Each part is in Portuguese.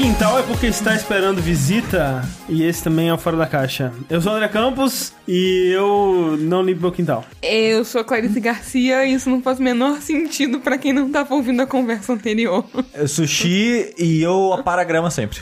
quintal é porque está esperando visita e esse também é o Fora da Caixa. Eu sou o André Campos e eu não limpo meu quintal. Eu sou a Clarice Garcia e isso não faz o menor sentido pra quem não tava ouvindo a conversa anterior. Eu sushi e eu aparo a grama sempre.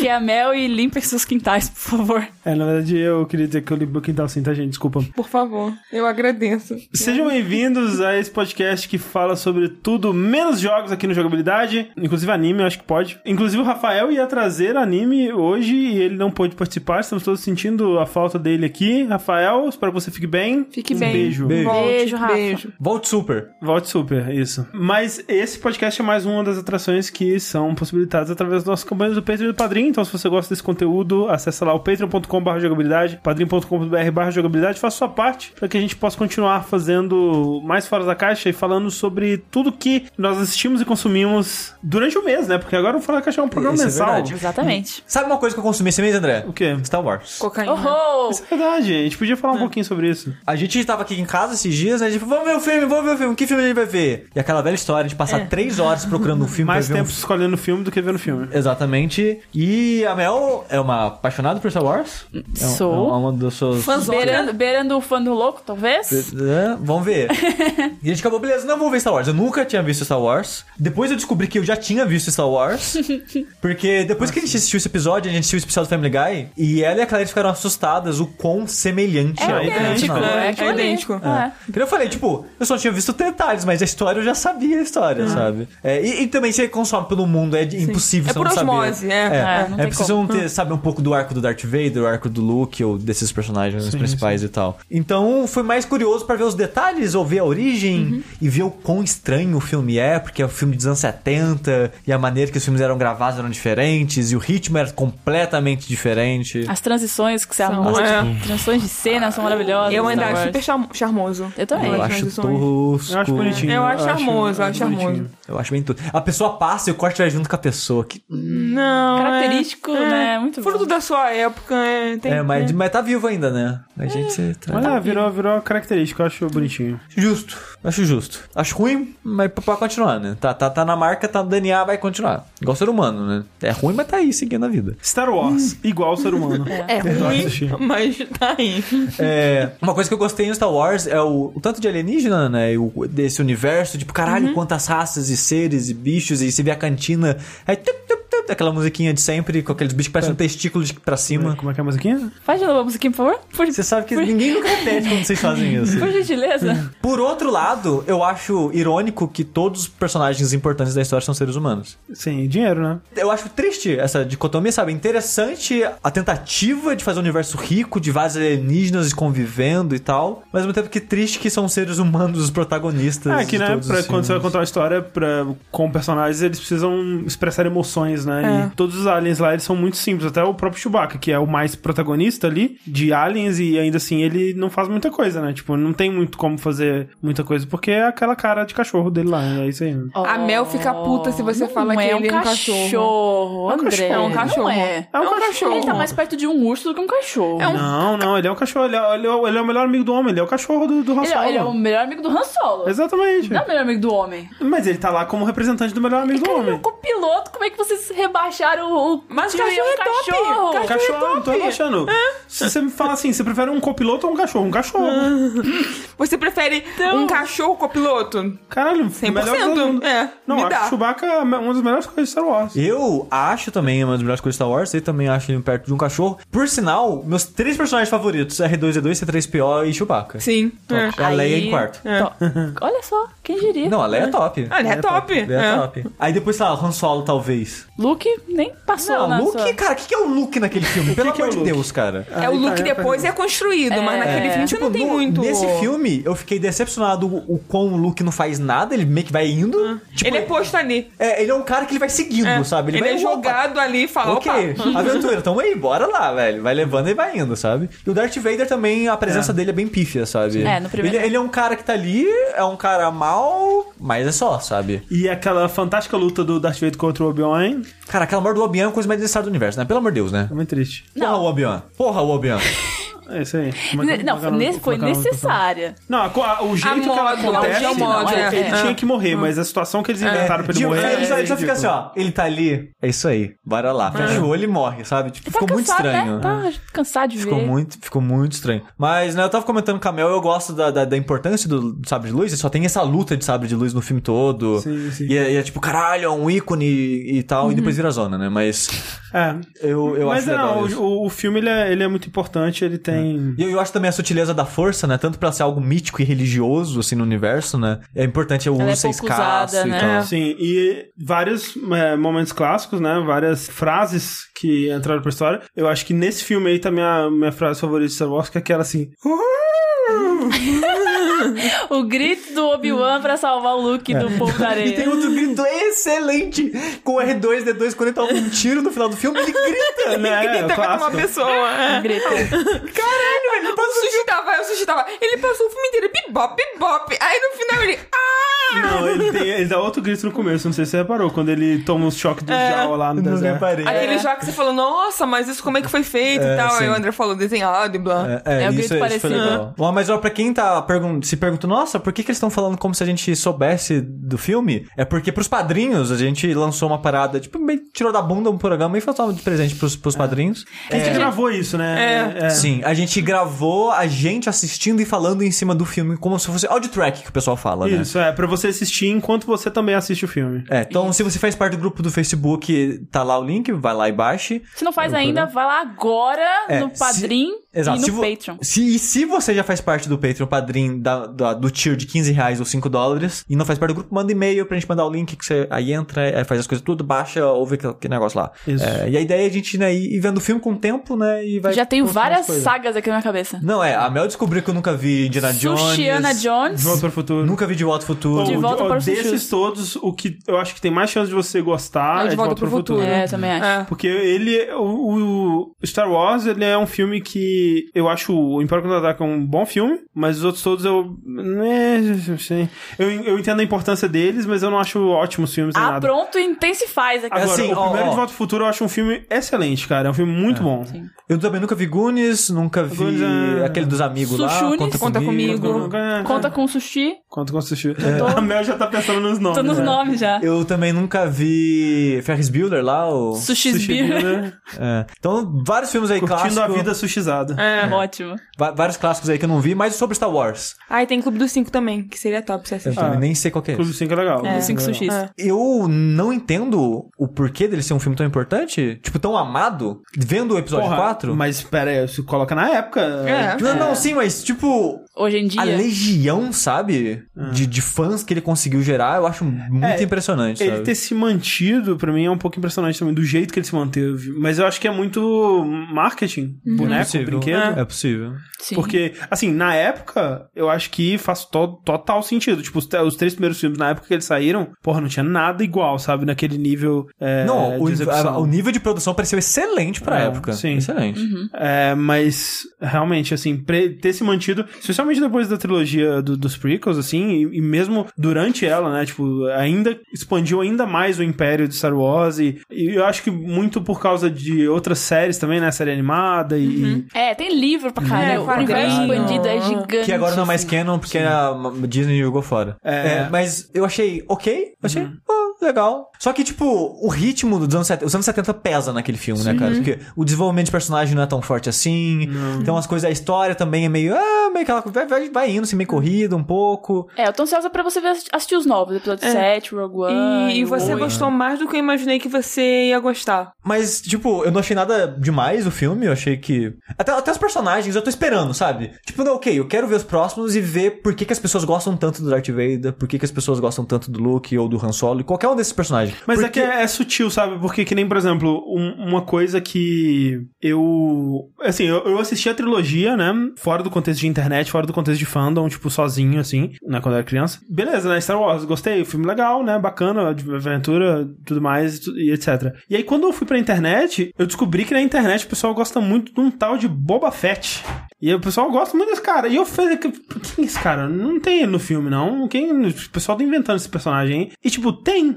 Que é a Mel e limpe seus quintais, por favor. É, na verdade eu queria dizer que eu limpo meu quintal sim, tá gente? Desculpa. Por favor, eu agradeço. Sejam bem-vindos a esse podcast que fala sobre tudo menos jogos aqui no Jogabilidade, inclusive anime, eu acho que pode. Inclusive o Rafael ia trazer anime hoje e ele não pôde participar, estamos todos sentindo a falta dele aqui. Rafael, espero que você fique bem. Fique um bem. Beijo. Beijo. Volte, Beijo, Rafa. Beijo. Volte super. Volte super, isso. Mas esse podcast é mais uma das atrações que são possibilitadas através das nossas campanhas do Patreon e do Padrim. Então, se você gosta desse conteúdo, acessa lá o patreon.com.br jogabilidade, padrim.com.br jogabilidade, faça sua parte para que a gente possa continuar fazendo mais fora da caixa e falando sobre tudo que nós assistimos e consumimos durante o mês, né? Porque agora o Fora da Caixa é um programa Isso é mensal. verdade. Exatamente. Sabe uma coisa que eu consumi esse mês, André? o quê? Star Wars. Cocaína. Oh! Isso é verdade, a gente podia falar um pouquinho sobre isso. A gente tava aqui em casa esses dias, né? A gente falou, vamos ver o filme, vamos ver o filme. Que filme a gente vai ver? E aquela velha história de passar três horas procurando um filme Mais pra ver tempo escolhendo o filme do que vendo o filme. um... Exatamente. E a Mel é uma apaixonada por Star Wars. É um- Sou. É uma das suas... Fãzona. Beirando, beirando o fã do louco, talvez? É, vamos ver. e a gente acabou, beleza, não vamos ver Star Wars. Eu nunca tinha visto Star Wars. Depois eu descobri que eu já tinha visto Star Wars. porque depois que a gente assistiu esse episódio, a gente assistiu o especial do Family Guy, e ela e a Clarice ficaram assustadas o quão semelhante É ao idêntico, original. é, aquilo é ali. idêntico. É. Eu falei, tipo, eu só tinha visto detalhes, mas a história eu já sabia a história, sabe? É, e, e também você consome pelo mundo, é de- impossível É você por não saber. osmose, é. É, É, não é tem preciso como. ter, saber um pouco do arco do Darth Vader, o arco do Luke ou desses personagens principais e tal. Então foi mais curioso pra ver os detalhes, ou ver a origem Uhum. e ver o quão estranho o filme é, porque é um filme dos anos 70 e a maneira que os filmes eram gravados eram diferentes e o ritmo era completamente diferente. As transições que você São, arrumou, é. tipo, transições de cena são maravilhosas. Eu ainda Star acho super charmoso. Eu também. Eu As acho transições. tosco. Eu acho bonitinho. Eu acho charmoso, eu acho charmoso. Eu acho bem tudo. A pessoa passa e o corte vai junto com a pessoa. Que... Não. Característico, é, né? Muito Fruto bom. da sua época, é. Tem, É, mas, é. mas tá vivo ainda, né? A gente. Tá... Mas é, virou, virou característica, eu acho bonitinho. Justo. Acho justo. Acho ruim, mas pra continuar, né? Tá, tá, tá na marca, tá no DNA, vai continuar. Igual ser humano, né? É ruim, mas tá aí, seguindo a vida. Star Wars, igual ser humano. É Eu ruim, mas tá aí. É, uma coisa que eu gostei em Star Wars é o, o tanto de alienígena, né? E o, desse universo, tipo, caralho, quantas raças e seres e bichos, e você vê a cantina. Aí, tup, tup, aquela musiquinha de sempre, com aqueles bichos que parecem um testículo de pra cima. Como é que é a musiquinha? Faz de novo a musiquinha, por favor. Por, Você sabe que ninguém nunca repete quando vocês fazem isso. por gentileza. Por outro lado, eu acho irônico que todos os personagens importantes da história são seres humanos. Sim, dinheiro, né? Eu acho triste essa dicotomia, sabe? Interessante a tentativa de fazer um universo rico, de vários alienígenas convivendo e tal, mas ao mesmo tempo que triste que são seres humanos os protagonistas. Ah, que né, pra, quando você vai filmes. contar uma história pra, com personagens, eles precisam expressar emoções, né? É. E todos os aliens lá, eles são muito simples. Até o próprio Chewbacca, que é o mais protagonista ali de aliens, e ainda assim ele não faz muita coisa, né? Tipo, não tem muito como fazer muita coisa, porque é aquela cara de cachorro dele lá, é isso aí. A Mel fica puta se você Não fala que é ele é um cachorro. É um André. cachorro. É um cachorro. Não é. É um cachorro. Ele tá mais perto de um urso do que um cachorro. É um- Não, não, ele é um cachorro, ele é, ele é- ele é o melhor amigo do homem, ele é o cachorro do, do Han Ele, é- Solo. ele é o melhor amigo do Han Solo. Exatamente. Não é o melhor amigo do homem. Mas ele tá lá como representante do melhor amigo do Cara, ele é homem. o copiloto, como é que vocês rebaixaram o... Mas time cachorro um é top. cachorro? Cachorro- Cachorro, não tô top. relaxando. Se você me fala assim, você prefere um copiloto ou um cachorro? Um cachorro. Você prefere Então- um cachorro copiloto? Caralho, 100%. melhor coisa do mundo. É, Não, me acho dá. Chewbacca é uma das melhores coisas de Star Wars. Eu acho também uma das melhores coisas de Star Wars, eu também acho ele perto de um cachorro. Por sinal, meus três personagens favoritos, R2-D2, C3PO e Chewbacca. Sim. É. A Leia Aí- em quarto. Tó- Olha só, quem diria. Não, a Leia é top. Ah, ele é, top. Leia é É. top. Aí depois, sei lá, Han Solo, talvez. Luke nem passou Não, na Luke, sua... cara, o que, que é o Luke naquele filme? Pelo que é amor o de Luke? Deus, cara. É o Aí tá, look é a depois é construído, mas naquele filme você não tem Tipo, no- muito. Nesse filme, eu fiquei decepcionado o, o quão o Luke não faz nada, ele meio que vai indo. Tipo, ele é posto ali. é, ele é um cara que ele vai seguindo, É. sabe? Ele, vai é opa, jogado ali e fala, Ok, opa. aventura, tamo aí, bora lá, velho. Vai levando e vai indo, sabe? E o Darth Vader também, a presença dele é bem pífia, sabe? É, no primeiro- Ele, ele é um cara que tá ali, é um cara mal, mas é só, sabe? E aquela fantástica luta do Darth Vader contra o Obi-Wan Cara, aquela morte do Obi-Wan é a coisa mais necessária do universo, né? Pelo amor de Deus, né? é muito triste. Porra, o Obi-Wan. Porra, o Obi-Wan. É isso aí. Como é que- Não, como é que é o nesse- nome- foi é é necessária. Não, a a- o jeito que ela modo, acontece, é modo, não, é. ele É. tinha que morrer, mas a situação que eles inventaram pra ele morrer ele só, é ele só fica assim, ó. Ele tá ali. É isso aí. Bora lá. Fecha o olho e morre, sabe? Tipo, ficou tá muito cansado, estranho. Né? Tá cansado de Ficou ver. muito, ficou muito estranho. Mas, né, eu tava comentando com a Mel, eu gosto da, da, da importância do, do sabre de luz, e só tem essa luta de sabre de luz no filme todo. Sim, sim. E, é, e é tipo, caralho, é um ícone e tal, e depois vira zona, né? Mas É. eu, eu mas acho não, o, o filme ele é, ele é muito importante, ele tem. E eu, eu acho também a sutileza da força, né? Tanto pra ser algo mítico e religioso, assim, no universo, né? É importante o Ela uso é ser escasso usada, e né? tal. Sim, e vários é, momentos clássicos, né? Várias frases que entraram pra história. Eu acho que nesse filme aí tá minha, minha frase favorita de Star Wars, que é aquela assim. O grito do Obi-Wan pra salvar o Luke do povo da E tem areia. outro grito excelente com o R2, D2, quando ele toma um tiro no final do filme, ele grita. né? é, Grita pra uma clássico. pessoa. é. Grito. Caralho, ele passou. O sushi tava, o sushi tava. Ele passou o filme inteiro, bibop, bibop. Aí no final ele. Ah! Não, ele, tem, ele dá outro grito no começo, não sei se você reparou, quando ele toma o choque do Jawa lá no Não deserto. reparei. Aquele já que você falou, nossa, mas isso como é que foi feito É, e tal. sim. Aí o André falou desenhado e blá. É, É o isso, grito isso foi parecido. legal. Bom, mas ó, pra quem tá pergun se perguntando, nossa, por que, que eles estão falando como se a gente soubesse do filme? É porque pros padrinhos a gente lançou uma parada, tipo, meio tirou da bunda um programa e foi só de presente pros, pros padrinhos. A gente gravou isso, né? É. Sim, a gente gravou a gente assistindo e falando em cima do filme, como se fosse audio track que o pessoal fala, né? Isso, é, pra você assistir enquanto você também assiste o filme. É, então se você faz parte do grupo do Facebook, tá lá o link, vai lá e baixe. Se não faz ainda, vai lá agora É, no se- Padrim Exato. e se no vo- Patreon. Se, e se você já faz parte do Patreon Padrim da, da- do tier de 15 reais ou 5 dólares e não faz parte do grupo, manda e-mail pra gente mandar o link que você aí entra, aí faz as coisas tudo, baixa, ouve aquele, aquele negócio lá. Isso. É, e a ideia é a gente né, ir vendo o filme com o tempo, né? E vai Já tenho várias sagas aqui na minha cabeça. Não, é, a Mel descobriu que eu nunca vi Indiana Jones. Sushiana Jones. De volta para o futuro. Nunca vi De Volta ao Futuro. De Volta para o Desses Futuro. todos, o que eu acho que tem mais chance de você gostar é, De Volta, para o Futuro. É, eu também acho. É. Porque ele, o, o Star Wars, ele é um filme que eu acho o Império Contra-Ataca um bom filme, mas os outros todos eu, né, não sei. Eu, eu entendo a importância deles, mas eu não acho ótimos filmes nem Ah, nada. pronto, intensifaz aqui. Agora, Assim, o ó, primeiro ó. De Volta ao Futuro eu acho um filme excelente, cara. É um filme muito bom. Eu também nunca vi Goonies, nunca vi Goonies é- aquele dos amigos lá. Sushunes. Conta, Conta comigo. comigo. É, Conta com sushi. Conta com assistir. É. A Mel já tá pensando nos nomes. Tô nos né? nomes já. Eu também nunca vi Ferris Bueller lá, o... Sushi Sushi. Builder, É. Então, vários filmes aí Curtindo clássicos. a vida sushizada. É. Ótimo. Va- Vários clássicos aí que eu não vi, mas sobre Star Wars. Ah, e tem Clube dos Cinco também, que seria top se assistir. Ah. nem sei qual que é Clube esse. 5 é legal. É, cinco legal. sushis. É. Eu não entendo o porquê dele ser um filme tão importante, tipo, tão amado, vendo o episódio Porra, 4. Mas pera aí, você coloca na época. É. Não, não, sim, mas tipo, Hoje em dia. a legião, sabe? De, de fãs que ele conseguiu gerar, eu acho muito É, impressionante, Ele sabe? ter se mantido, pra mim, é um pouco impressionante também, do jeito que ele se manteve. Mas eu acho que é muito marketing, É boneco, possível. brinquedo. É possível. Sim. Porque, assim, na época, eu acho que faz to- total sentido. Tipo, os, os três primeiros filmes, na época que eles saíram, porra, não tinha nada igual, sabe? Naquele nível é, não, o, a- o nível de produção pareceu excelente pra É, época. sim. Excelente. É, mas realmente, assim, ter se mantido, especialmente depois da trilogia do- dos prequels, assim, e, e mesmo durante ela, né? Tipo, ainda expandiu ainda mais o império de Star Wars e, e eu acho que muito por causa de outras séries também, né? Série animada e. É, tem livro pra caralho. É, o universo expandido é gigante. Que agora não é mais assim. canon, porque a Disney jogou fora. É. mas eu achei ok, achei ah, legal. Só que, tipo, o ritmo dos anos 70, os anos 70 pesa naquele filme, né, cara? Porque o desenvolvimento de personagem não é tão forte assim. Então as coisas, a história também é meio, ah, meio aquela vai, vai, vai indo, assim, meio corrida um pouco. É, eu tô ansiosa pra você ver, assistir os novos, episódio 7, Rogue One. E, e você oito. gostou mais do que eu imaginei que você ia gostar. Mas, tipo, eu não achei nada demais o filme, eu achei que. Até, até os personagens eu tô esperando, sabe? Tipo, não, ok, eu quero ver os próximos e ver por que, que as pessoas gostam tanto do Darth Vader, por que, que as pessoas gostam tanto do Luke ou do Han Solo, e qualquer um desses personagens. Mas Porque- é que é, é sutil, sabe? Porque que nem, por exemplo, um- uma coisa que eu... Assim, eu, eu assisti a trilogia, né? Fora do contexto de internet, fora do contexto de fandom, tipo, sozinho, assim, né? Quando eu era criança. Beleza, né? Star Wars, gostei. Filme legal, né? Bacana, aventura, tudo mais, e etc. E aí, quando eu fui pra internet, eu descobri que na internet o pessoal gosta muito de um tal de Boba Fett. E o pessoal gosta muito desse cara. E eu falei, quem é esse cara? Não tem ele no filme, não. Quem... O pessoal tá inventando esse personagem aí. E, tipo, tem.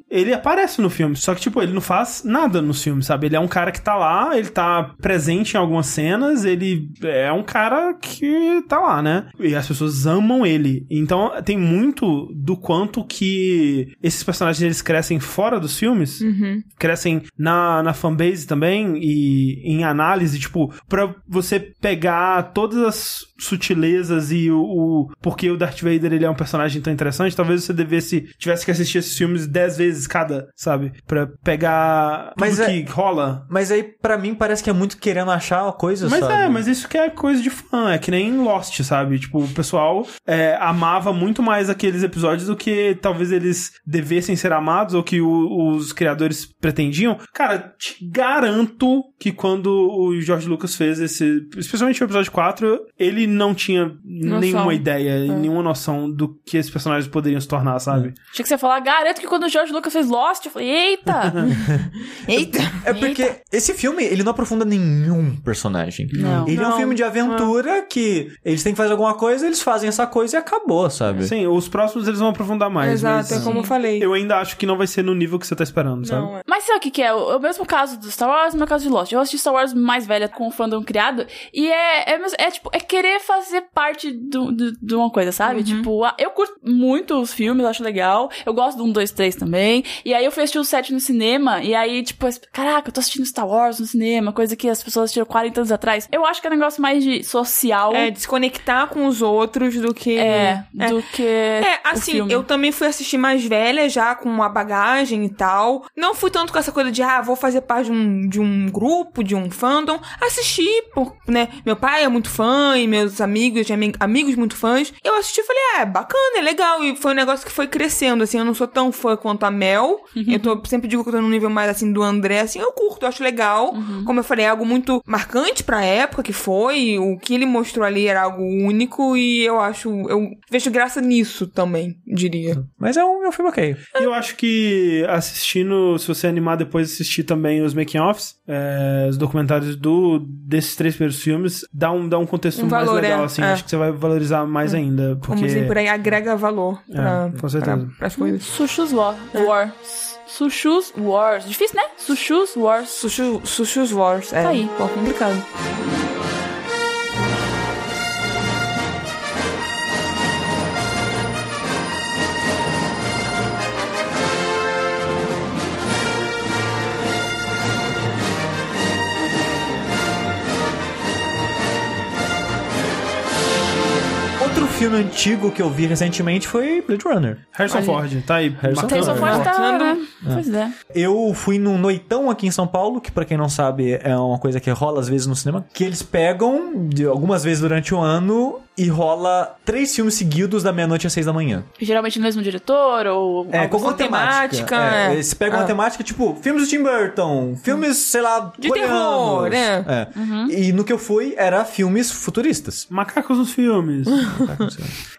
ele aparece no filme. Só que, tipo, ele não faz nada nos filmes, sabe? Ele é um cara que tá lá, ele tá presente em algumas cenas, ele é um cara que tá lá, né? E as pessoas amam ele. Então, tem muito do quanto que esses personagens eles crescem fora dos filmes, crescem na, na fanbase também e em análise, tipo, pra você pegar todas as sutilezas e o, o porque o Darth Vader ele é um personagem tão interessante, talvez você devesse tivesse que assistir esses filmes dez vezes cada, sabe? Pra pegar tudo Mas é- que rola. Mas aí, pra mim, parece que é muito querendo achar uma coisa, Mas sabe? é, mas isso que é coisa de fã, é que nem Lost, sabe? Tipo, o pessoal é, amava muito mais aqueles episódios do que talvez eles devessem ser amados ou que o- os criadores pretendiam. Cara, te garanto que quando o George Lucas fez esse, especialmente o episódio 4, ele não tinha nenhuma ideia, nenhuma noção do que esses personagens poderiam se tornar, sabe? Tinha que você falar, garanto que quando o George Lucas fez Lost, eu falei, eita! Eita! É porque esse filme, ele não aprofunda nenhum personagem. Não. Ele é um Não, filme de aventura que eles têm que fazer alguma coisa, eles fazem essa coisa e acabou, sabe? Sim, os próximos eles vão aprofundar mais, Exato, mas é como eu falei. eu ainda acho que não vai ser no nível que você tá esperando, sabe? Não, é. Mas sabe o que, que é? O, o mesmo caso do Star Wars, o meu caso de Lost. Eu assisti Star Wars mais velha com o fandom criado. E é, é, é, tipo, é querer fazer parte do, do- de uma coisa, sabe? Tipo, ah, eu curto muito os filmes, acho legal. Eu gosto do 1, 2, 3 também. E aí eu fui assistir o 7 no cinema. E aí, tipo, caraca, eu tô assistindo Star Wars no cinema, coisa que as pessoas assistiram 40 anos atrás. Eu acho que é um negócio mais de social. É, desconectar com os outros do que. É, do que. É, assim, eu também fui assistir mais velha, já com uma bagagem e tal. Não fui tanto com essa coisa de, ah, vou fazer parte de um, de um grupo, de um fandom. Assisti, por, né? Meu pai é muito fã e meus amigos, ami- amigos muito fãs. Eu assisti e falei, ah, é bacana, é legal. E foi um negócio que foi crescendo, assim. Eu não sou tão fã quanto a Mel. Eu tô, sempre digo que eu tô num nível mais, assim, do André, assim. Eu curto, eu acho legal. Como eu falei, é algo muito marcante pra época que foi. O que ele mostrou ali era algo único e eu acho, eu vejo graça nisso também, diria. Mas é um, é um filme ok. E eu acho que assistindo, se você animar depois assistir também os making-offs, é, os documentários do, desses três primeiros filmes, dá um, dá um contexto Um mais valor, legal, é, assim. é. Acho que você vai valorizar mais ainda. Porque... Como dizem por aí, agrega valor pra, com certeza. pra, pras coisas. Sushus War. War. Sushus Wars. Difícil, né? Sushus Wars. Sushi, Sushi's Wars, é Tá aí. pô, complicado. Filme antigo que eu vi recentemente foi Blade Runner. Harrison Olha. Ford, tá aí. Harrison. Harrison Ford tá, né? Pois é. Eu fui num noitão aqui em São Paulo, que pra quem não sabe é uma coisa que rola às vezes no cinema, que eles pegam de algumas vezes durante o ano e rola três filmes seguidos da meia-noite às seis da manhã. Geralmente no mesmo diretor ou... É, com temática. temática, É, é. Pegam uma Ah. temática, tipo, filmes do Tim Burton, filmes, sei lá, De coreanos. terror, né? É. E no que eu fui, era filmes futuristas. Macacos nos filmes.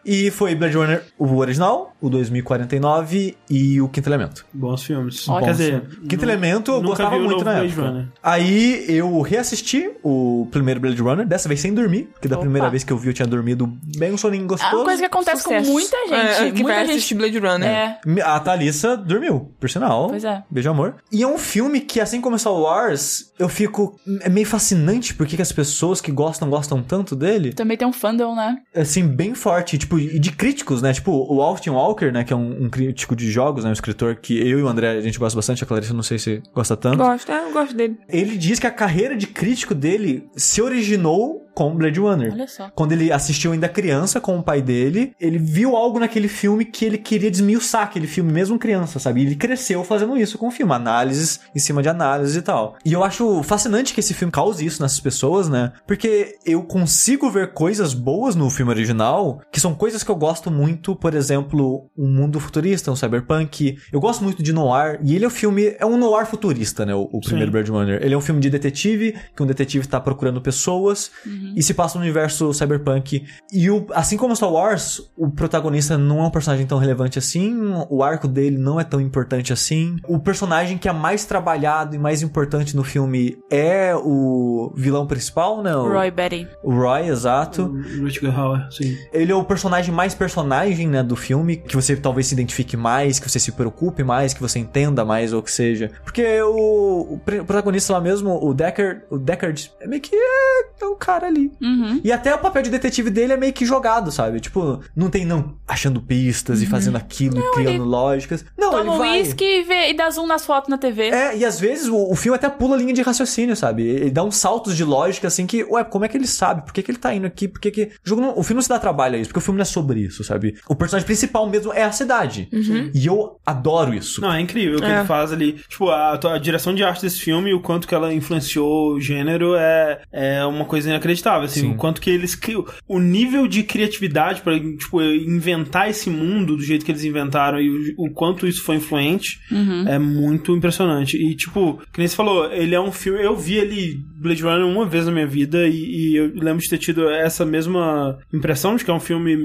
E foi Blade Runner, o original, o 2049 e o Quinto Elemento. Bons filmes. Ótimo. Quer dizer, Quinto nu- Elemento eu nunca gostava muito na Blade época. Runner. Aí eu reassisti o primeiro Blade Runner, dessa vez sem dormir, porque da Opa. primeira vez que eu vi eu tinha dormido bem um soninho É gostoso. uma coisa que acontece Sucesso. com muita gente. É, que muita vai gente... assistir Blade Runner. É. A Thalissa dormiu, por sinal. Pois é. Beijo, amor. E é um filme que, assim como Star Wars, eu fico... É meio fascinante porque que as pessoas que gostam, gostam tanto dele. Também tem um fandom, né? Assim, bem forte. Tipo, e de críticos, né? Tipo, o Austin Walker, né? Que é um, um crítico de jogos, né? Um escritor que eu e o André, a gente gosta bastante. A Clarissa, não sei se gosta tanto. Gosto, é, eu gosto dele. Ele diz que a carreira de crítico dele se originou com Blade Runner. Olha só. Quando ele assistiu ainda criança com o pai dele, ele viu algo naquele filme que ele queria desmiuçar aquele filme, mesmo criança, sabe? E ele cresceu fazendo isso com o filme, análises em cima de análises e tal. E eu acho fascinante que esse filme cause isso nessas pessoas, né? Porque eu consigo ver coisas boas no filme original, que são coisas que eu gosto muito, por exemplo, um mundo futurista, um cyberpunk. Eu gosto muito de noir, e ele é um filme, é um noir futurista, né? O, o primeiro. Blade Runner. Ele é um filme de detetive, que um detetive tá procurando pessoas, e se passa no universo cyberpunk. E o, assim como Star Wars, o protagonista não é um personagem tão relevante assim, o arco dele não é tão importante assim. O personagem que é mais trabalhado e mais importante no filme é o vilão principal, né? O Roy Betty. o Roy, exato. Rutger Hauer, sim. Ele é o personagem mais personagem, né, do filme, que você talvez se identifique mais, que você se preocupe mais, que você entenda mais, ou que seja. Porque o, o o protagonista lá mesmo, o Deckard, o Deckard, é meio que é, é um cara ali. Uhum. E até o papel de detetive dele é meio que jogado, sabe? Tipo, não tem não achando pistas e fazendo aquilo, e criando lógicas. Não, Toma ele um vai... uísque e, vê- e dá zoom nas fotos na TV. É, e às vezes o, o filme até pula a linha de raciocínio, sabe? Ele dá uns saltos de lógica, assim, que, ué, como é que ele sabe? Por que, que ele tá indo aqui? Por que que... O, jogo não- o filme não se dá trabalho a isso, porque o filme não é sobre isso, sabe? O personagem principal mesmo é a cidade. E eu adoro isso. Não, é incrível o que É. ele faz ali. Tipo, a, a direção de arte desse filme, o quanto que ela influenciou o gênero é, é uma coisa inacreditável, assim. Sim. O quanto que eles criam. O nível de criatividade pra, tipo, inventar esse mundo do jeito que eles inventaram e o, o quanto isso foi influente é muito impressionante. E, tipo, que nem você falou, ele é um filme. Eu vi ele, Blade Runner, uma vez na minha vida e, e eu lembro de ter tido essa mesma impressão de que é um filme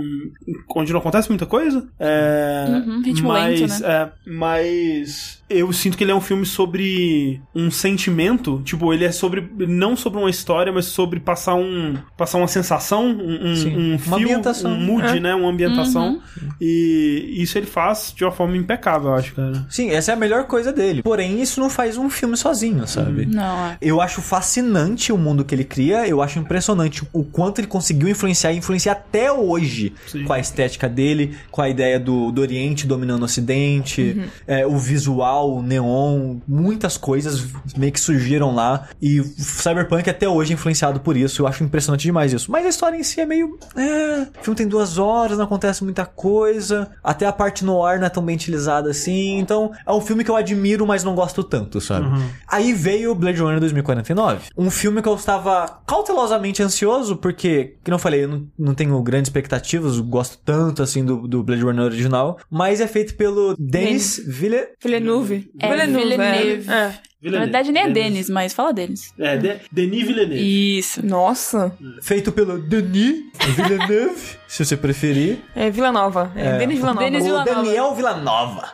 onde não acontece muita coisa. É, Uhum, ritmo mas, lento, né? é, mas eu sinto que ele é um filme sobre um sentimento, tipo, ele é sobre não sobre uma história, mas sobre passar um passar uma sensação, um, um, um ambientação. um mood, É. né, uma ambientação. Uhum. E isso ele faz de uma forma impecável, eu acho, cara. Sim, essa é a melhor coisa dele. Porém, isso não faz um filme sozinho, sabe? Não, é. Eu acho fascinante o mundo que ele cria, eu acho impressionante o quanto ele conseguiu influenciar e influenciar até hoje Sim. com a estética dele, com a ideia do, do Oriente dominando o Ocidente, é, o visual, o neon, muitas coisas meio que surgiram lá. E o Cyberpunk até hoje é influenciado por isso, eu acho impressionante demais isso. Mas a história em si é meio. É, o filme tem duas horas, não acontece muita coisa, até a parte no ar não é tão bem utilizada assim, então é um filme que eu admiro, mas não gosto tanto, sabe? Aí veio Blade Runner 2049. Um filme que eu estava cautelosamente ansioso, porque, que não falei, eu não, não tenho grandes expectativas, eu gosto tanto assim do, do Blade Runner original, mas é feito pelo Denis Ville... Villeneuve. É, Villeneuve, Villeneuve. é. Na verdade, nem é Denis, mas fala Denis. É, de, Denis Villeneuve. Isso. Nossa. Feito pelo Denis Villeneuve, se você preferir. É Vila Nova. É, Denis Vila Nova. Denis o Villanova. Daniel Villanova,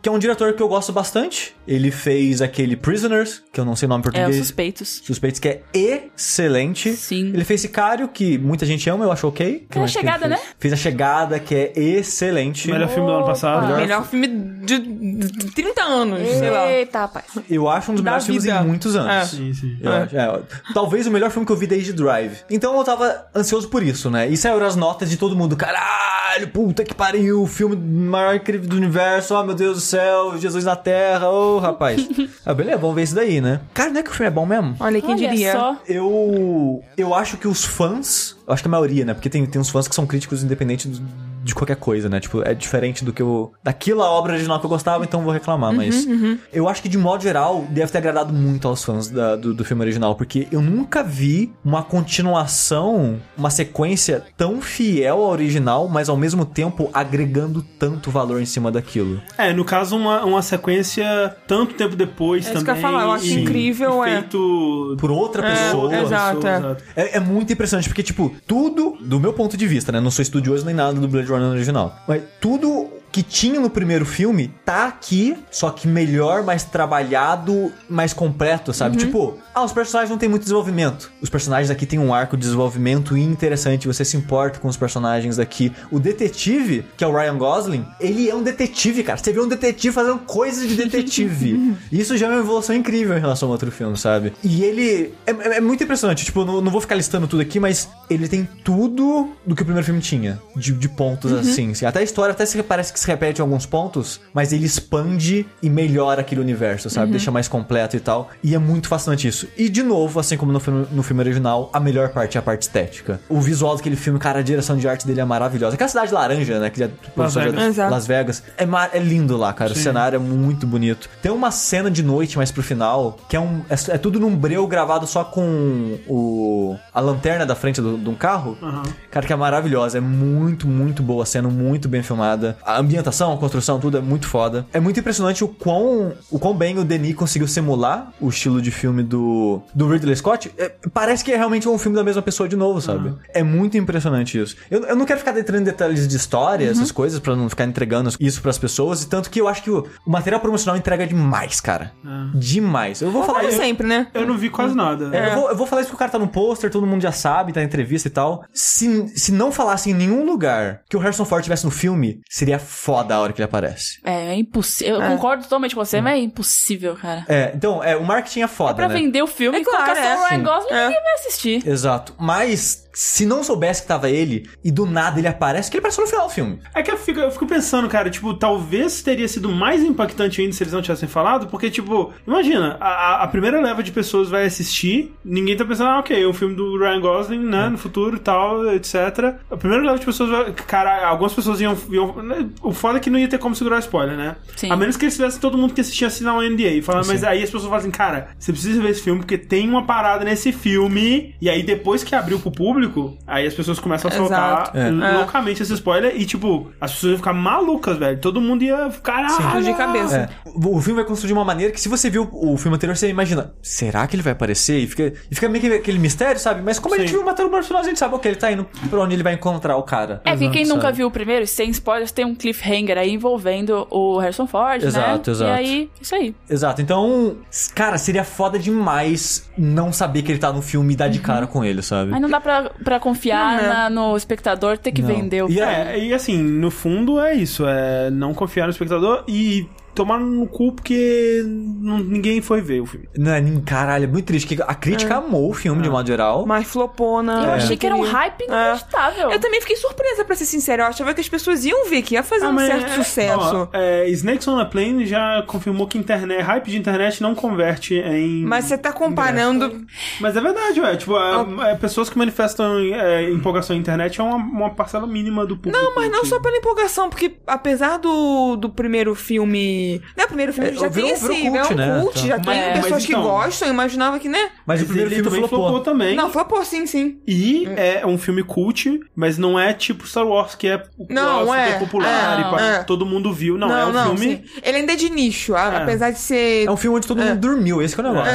que é um diretor que eu gosto bastante. Ele fez aquele Prisoners, que eu não sei o nome em É, português. suspeitos. Suspeitos, que é excelente. Sim. Ele fez Sicário, que muita gente ama, eu acho ok. Que a que ele Chegada, fez? né? Fez A Chegada, que é excelente. Melhor filme do ano passado. Opa. Melhor filme de de 30 anos, sei lá. Eita, rapaz. Eu acho um dos melhores filmes em muitos anos. É. Sim, sim. Eu acho, é, talvez o melhor filme que eu vi desde Drive. Então eu tava ansioso por isso, né? E saíram as notas de todo mundo. Caralho, puta que pariu, o filme maior incrível do universo. Oh, meu Deus do céu, Jesus na Terra. Ô, rapaz. ah, beleza, vamos ver isso daí, né? Cara, não é que o filme é bom mesmo? Olha, quem Olha diria? só. Eu. Eu acho que os fãs. Eu acho que a maioria, né? Porque tem, tem uns fãs que são críticos independentes do- de qualquer coisa, né? Tipo, é diferente do que eu. Daquilo a obra original que eu gostava, então eu vou reclamar. Mas. Eu acho que, de modo geral, deve ter agradado muito aos fãs da- do, do filme original. Porque eu nunca vi uma continuação, uma sequência tão fiel ao original, mas ao mesmo tempo agregando tanto valor em cima daquilo. É, no caso, uma, uma sequência tanto tempo depois É isso também. que eu ia falar, eu acho e- incrível, e é. feito Por outra É, pessoa. exato, é. É, é muito impressionante, porque, tipo, tudo, do meu ponto de vista, né? Não sou estudioso nem nada do Blade Original. Mas tudo que tinha no primeiro filme tá aqui, só que melhor, mais trabalhado, mais completo, sabe? Tipo, ah, os personagens não têm muito desenvolvimento. Os personagens aqui têm um arco de desenvolvimento interessante, você se importa com os personagens aqui. O detetive, que é o Ryan Gosling, ele é um detetive, cara. Você vê um detetive fazendo coisas de detetive. Isso já é uma evolução incrível em relação ao outro filme, sabe? E ele é, é- é muito impressionante. Tipo, não, não vou ficar listando tudo aqui, mas ele tem tudo do que o primeiro filme tinha. De, de pontos, assim, assim. Até a história até se, parece que se repete em alguns pontos, mas ele expande e melhora aquele universo, sabe? Deixa mais completo e tal. E é muito fascinante isso. E, de novo, assim como no filme, no filme original, a melhor parte é a parte estética. O visual daquele filme, cara, a direção de arte dele é maravilhosa. Aquela cidade laranja, né? Que já, Las Vegas. Las Vegas. É, mar- é lindo lá, cara. O cenário é muito bonito. Tem uma cena de noite mais pro final, que é um. É, é tudo num breu gravado só com o. a lanterna da frente do- de um carro. Cara, que é maravilhosa. É muito, muito boa a cena, muito bem filmada. A ambientação, construção, tudo é muito foda. É muito impressionante o quão, o quão bem o Denis conseguiu simular o estilo de filme do, do Ridley Scott. É, parece que é realmente um filme da mesma pessoa de novo, sabe? É muito impressionante isso. Eu, eu não quero ficar entrando em detalhes de história, essas coisas, pra não ficar entregando isso pras pessoas. E tanto que eu acho que o, o material promocional entrega demais, cara. Demais. Eu vou falar sempre, né? Eu não vi quase nada. é, Eu, vou, eu vou falar isso porque o cara tá no pôster, todo mundo já sabe, tá na entrevista e tal. Se, se não falasse em nenhum lugar que o Harrison Ford estivesse no filme, seria foda a hora que ele aparece. É, é impossível. Eu É. concordo totalmente com você, mas é impossível, cara. É, então, é, o marketing é foda, Pra né? vender o filme, É claro, colocar só é. o Ryan. Gosling, É. ninguém vai assistir. Exato. Mas, se não soubesse que tava ele, e do nada ele aparece, que ele apareceu no final do filme. É que eu fico, eu fico pensando, cara, tipo, talvez teria sido mais impactante ainda se eles não tivessem falado, porque, tipo, imagina, a, a- primeira leva de pessoas vai assistir, ninguém tá pensando, ah, ok, é um filme do Ryan Gosling, né, no futuro e tal, etc. A primeira leva de pessoas vai. Cara, algumas pessoas iam. iam o foda é que não ia ter como segurar o spoiler, né? Sim. A menos que eles tivessem todo mundo que assistia assinar um NDA. e Falando, mas aí as pessoas falam assim, cara, você precisa ver esse filme porque tem uma parada nesse filme. E aí depois que abriu pro público, aí as pessoas começam a soltar Exato. É. loucamente esse spoiler. E tipo, as pessoas iam ficar malucas, velho. Todo mundo ia ficar. Fugir de cabeça. É, o o filme vai construir de uma maneira que se você viu o filme anterior, você imagina, será que ele vai aparecer? E fica, e fica meio que aquele mistério, sabe? Mas como a gente Sim. viu o material promocional, a gente sabe, ok, ele tá indo pra onde ele vai encontrar o cara. É, que quem Sabe? nunca viu o primeiro, sem spoilers, tem um cliffhanger aí envolvendo o Harrison Ford, né? Exato, exato. E aí, isso aí. Exato, então, cara, seria foda demais não saber que ele tá no filme e dar de cara com ele, sabe? Aí não dá pra, pra confiar Não, né? na- no espectador ter que Não. vender o E filme. É, e assim, no fundo é isso, é não confiar no espectador e tomar no cu porque ninguém foi ver o filme. Não, é nem- caralho, é muito triste, que a crítica amou o filme de modo geral. Mas flopou na. Eu achei que era um hype inacreditável. Eu também fiquei surpresa, pra ser sincera. Eu achava que as pessoas iam ver, que ia fazer um mas certo é- sucesso. ó, é, Snakes on a Plane já confirmou que internet, hype de internet não converte em. Mas você tá comparando. Mas é verdade, ué. Tipo, é, é, pessoas que manifestam é, empolgação na internet é uma, uma parcela mínima do público. Não, mas não que- só pela empolgação, porque apesar do, do primeiro filme. Né, o primeiro filme É, já virou- tem esse. virou é cult, um né? cult, Então. já tem Mas- pessoas mas que então- gostam. Eu imaginava que, né? Mas o primeiro filme também flopou. flopou também. Não, flopou sim, sim. E é um filme cult, mas não é tipo Star Wars, que é Não, super é. popular É, e pá, é. todo mundo viu. Não, é um filme. sim. Ele ainda é de nicho, É. apesar de ser. É um filme onde todo mundo dormiu, esse que é o negócio,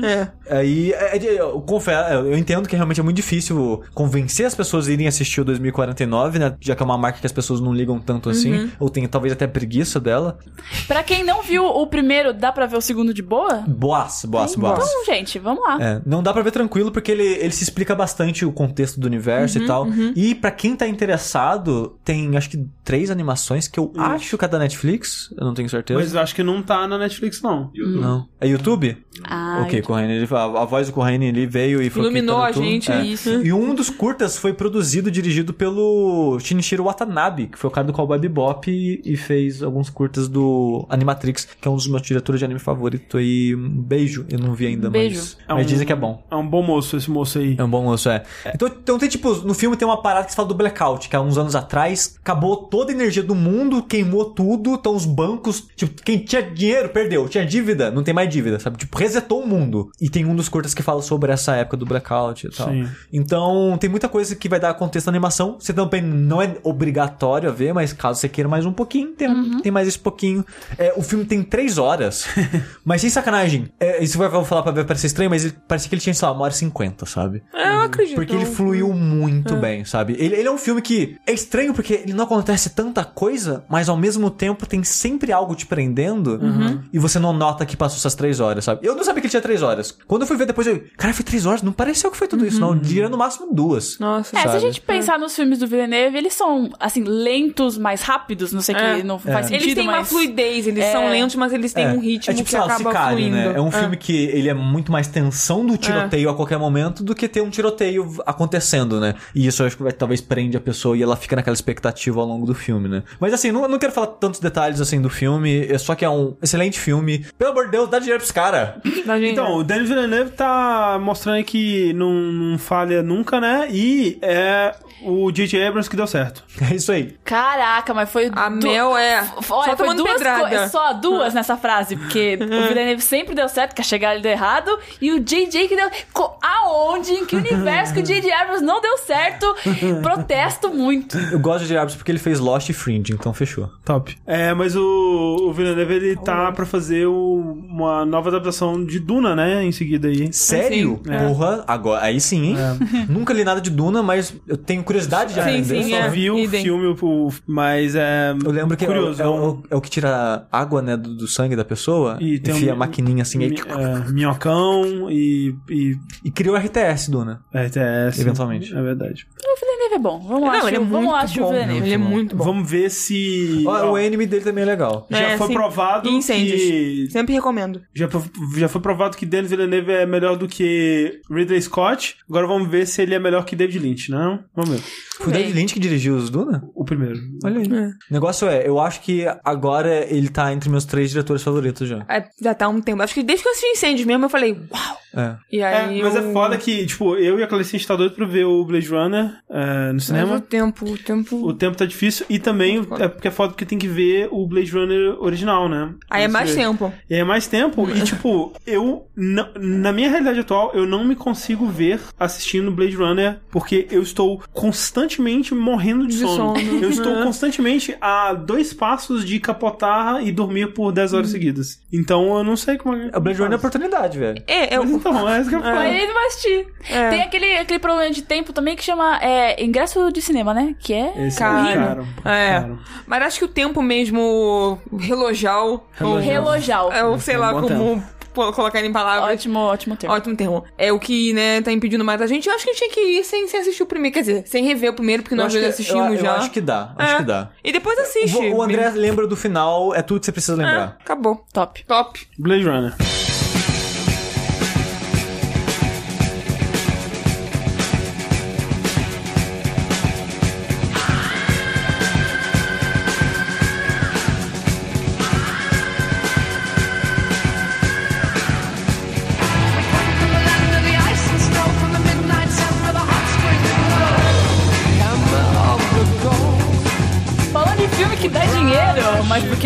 né? É. Aí, é, é, eu, confesso, eu entendo que realmente é muito difícil convencer as pessoas a irem assistir o 2049, né? Já que é uma marca que as pessoas não ligam tanto assim, ou tem talvez até preguiça dela. Pra quem não viu o primeiro, dá pra ver o segundo de boa? Boas, boas, boas. Então, gente, vamos lá. É, não dá pra ver tranquilo porque ele, ele se explica bastante o contexto do universo Uhum, e tal. E pra quem tá interessado, tem acho que três animações que eu acho que é da Netflix, eu não tenho certeza. Mas eu acho que não tá na Netflix, não. Não. É YouTube? Ah, ok, Corraine, ele, a, a voz do Corraine ele veio e falou que Iluminou tá no a YouTube. gente, É. isso. E um dos curtas foi produzido e dirigido pelo Shinichiro Watanabe, que foi o cara do Cowboy Bebop e, e fez alguns curtas do Animatrix, que é um dos meus diretores de anime favorito. E um beijo, eu não vi ainda, Beijo. mas, É mas um- dizem que é bom. É um bom moço esse moço aí. É um bom moço, é. Então, então tem tipo, no filme tem uma parada que se fala do blackout, que há uns anos atrás acabou toda a energia do mundo, queimou tudo, então os bancos, tipo, quem tinha dinheiro perdeu, tinha dívida, não tem mais dívida, sabe? Tipo, resetou o mundo. E tem um dos curtas que fala sobre essa época do blackout e tal. Sim. Então, tem muita coisa que vai dar contexto na animação. Você também não é obrigatório a ver, mas caso você queira mais um pouquinho, tem, tem mais esse pouquinho. É, o filme tem três horas, mas sem sacanagem. É, isso vai vou falar pra ver parecer estranho, mas ele, parece que ele tinha, sei lá, uma hora e cinquenta, sabe? É, eu acredito. Porque ele fluiu muito bem, sabe? Ele, ele é um filme que é estranho porque ele não acontece tanta coisa, mas ao mesmo tempo tem sempre algo te prendendo e você não nota que passou essas três horas, sabe? Eu não sabia que ele tinha três horas. Quando eu fui ver depois, eu, cara, foi três horas, não pareceu que foi tudo isso, não. Diria no máximo duas. Nossa. É, se a gente pensar nos filmes do Villeneuve, eles são, assim, lentos, mais rápidos, não sei o É. que, não faz sentido, Eles têm uma mas... fluidez, eles É. são lentos, mas eles têm É. um ritmo é tipo, que sei lá, acaba Sicário, fluindo. né? É um É. filme que ele é muito mais tensão do tiroteio a qualquer momento do que ter um tiroteio acontecendo, né? E isso eu acho que vai, talvez prende a pessoa e ela fica naquela expectativa ao longo do filme, né? Mas assim, não, não quero falar tantos detalhes assim do filme, é só que é um excelente filme. Pelo amor de Deus, dá dinheiro pros caras. Então, o Denis Villeneuve tá mostrando aí que não, não falha nunca, né? E é o J.J. Abrams que deu certo. É isso aí. Caraca, mas foi... A do- Mel é. Só Olha, foi tomando duas pedrada. coisas, só duas nessa frase, porque o Villeneuve sempre deu certo, que a chegada ele deu errado, e o JJ que deu. Aonde? Em que universo que o JJ Abrams não deu certo? Protesto muito. Eu gosto de Abrams porque ele fez Lost e Fringe, então fechou. Top. É, mas o, o Villeneuve, ele tá pra fazer o- uma nova adaptação de Duna, né? Em seguida aí. Sério? Sim. É. Porra, agora, aí sim, hein? Nunca li nada de Duna, mas eu tenho curiosidade de Sim, sim, Só é. vi o idem. filme, o- mas é. Eu lembro que é, curioso. é, o, é o que tira água, né, do, do sangue da pessoa. E tem enfia um- a maquininha assim aí. mi- é, minhocão e. e E criou RTS, Duna. RTS. Eventualmente. É verdade. O Villeneuve é bom. Vamos lá, Não, ele é Chiu, vamos muito lá, bom. Villeneuve. Ele é muito bom. Vamos ver se. Ó, ó, o anime dele também é legal. já É, foi sim. provado E incêndios. que. Sempre recomendo. Já foi, já foi provado que Denis Villeneuve é melhor do que Ridley Scott. Agora vamos ver se ele é melhor que David Lynch, não? Vamos ver. Foi o David Lynch que dirigiu os Duna? O primeiro. Olha aí. O negócio é, eu acho que agora ele tá entre meus três diretores favoritos já. É, já tá há um tempo. Acho que desde que eu assisti Incêndios mesmo, eu falei, uau! É. E É, aí. mas eu... é foda que, tipo, eu e a Clarice a gente tá doido pra ver o Blade Runner é, no Mas cinema. o tempo, o tempo. O tempo tá difícil e também é porque é foda porque tem que ver o Blade Runner original, né? Aí é mais ver. tempo. E aí é mais tempo e, tipo, eu, na, na minha realidade atual, eu não me consigo ver assistindo Blade Runner porque eu estou constantemente morrendo de, De sono. sono. Eu estou constantemente a dois passos de capotar e dormir por 10 horas seguidas. Então eu não sei como é. O Blade Runner é oportunidade, velho. É, é Mas o. então, é isso que eu falo. Aí ele vai assistir. É. Tem aquele, aquele problema de tempo também que chama é, ingresso de cinema, né? Que é. Esse Caro. é caro. É. caro. Mas acho que o tempo mesmo relojal. ou- Relojal. É o sei É um lá como pô- colocar em palavras. Ótimo, ótimo termo. Ótimo termo. É o que, né, tá impedindo mais a gente. Eu acho que a gente tinha que ir sem, sem assistir o primeiro. Quer dizer, sem rever o primeiro, porque Eu nós que- assistimos eu, eu já. acho que dá, acho É. que dá. E depois assiste. O, o André lembra do final, é tudo que você precisa É, lembrar. acabou. Top. Top. Blade Runner.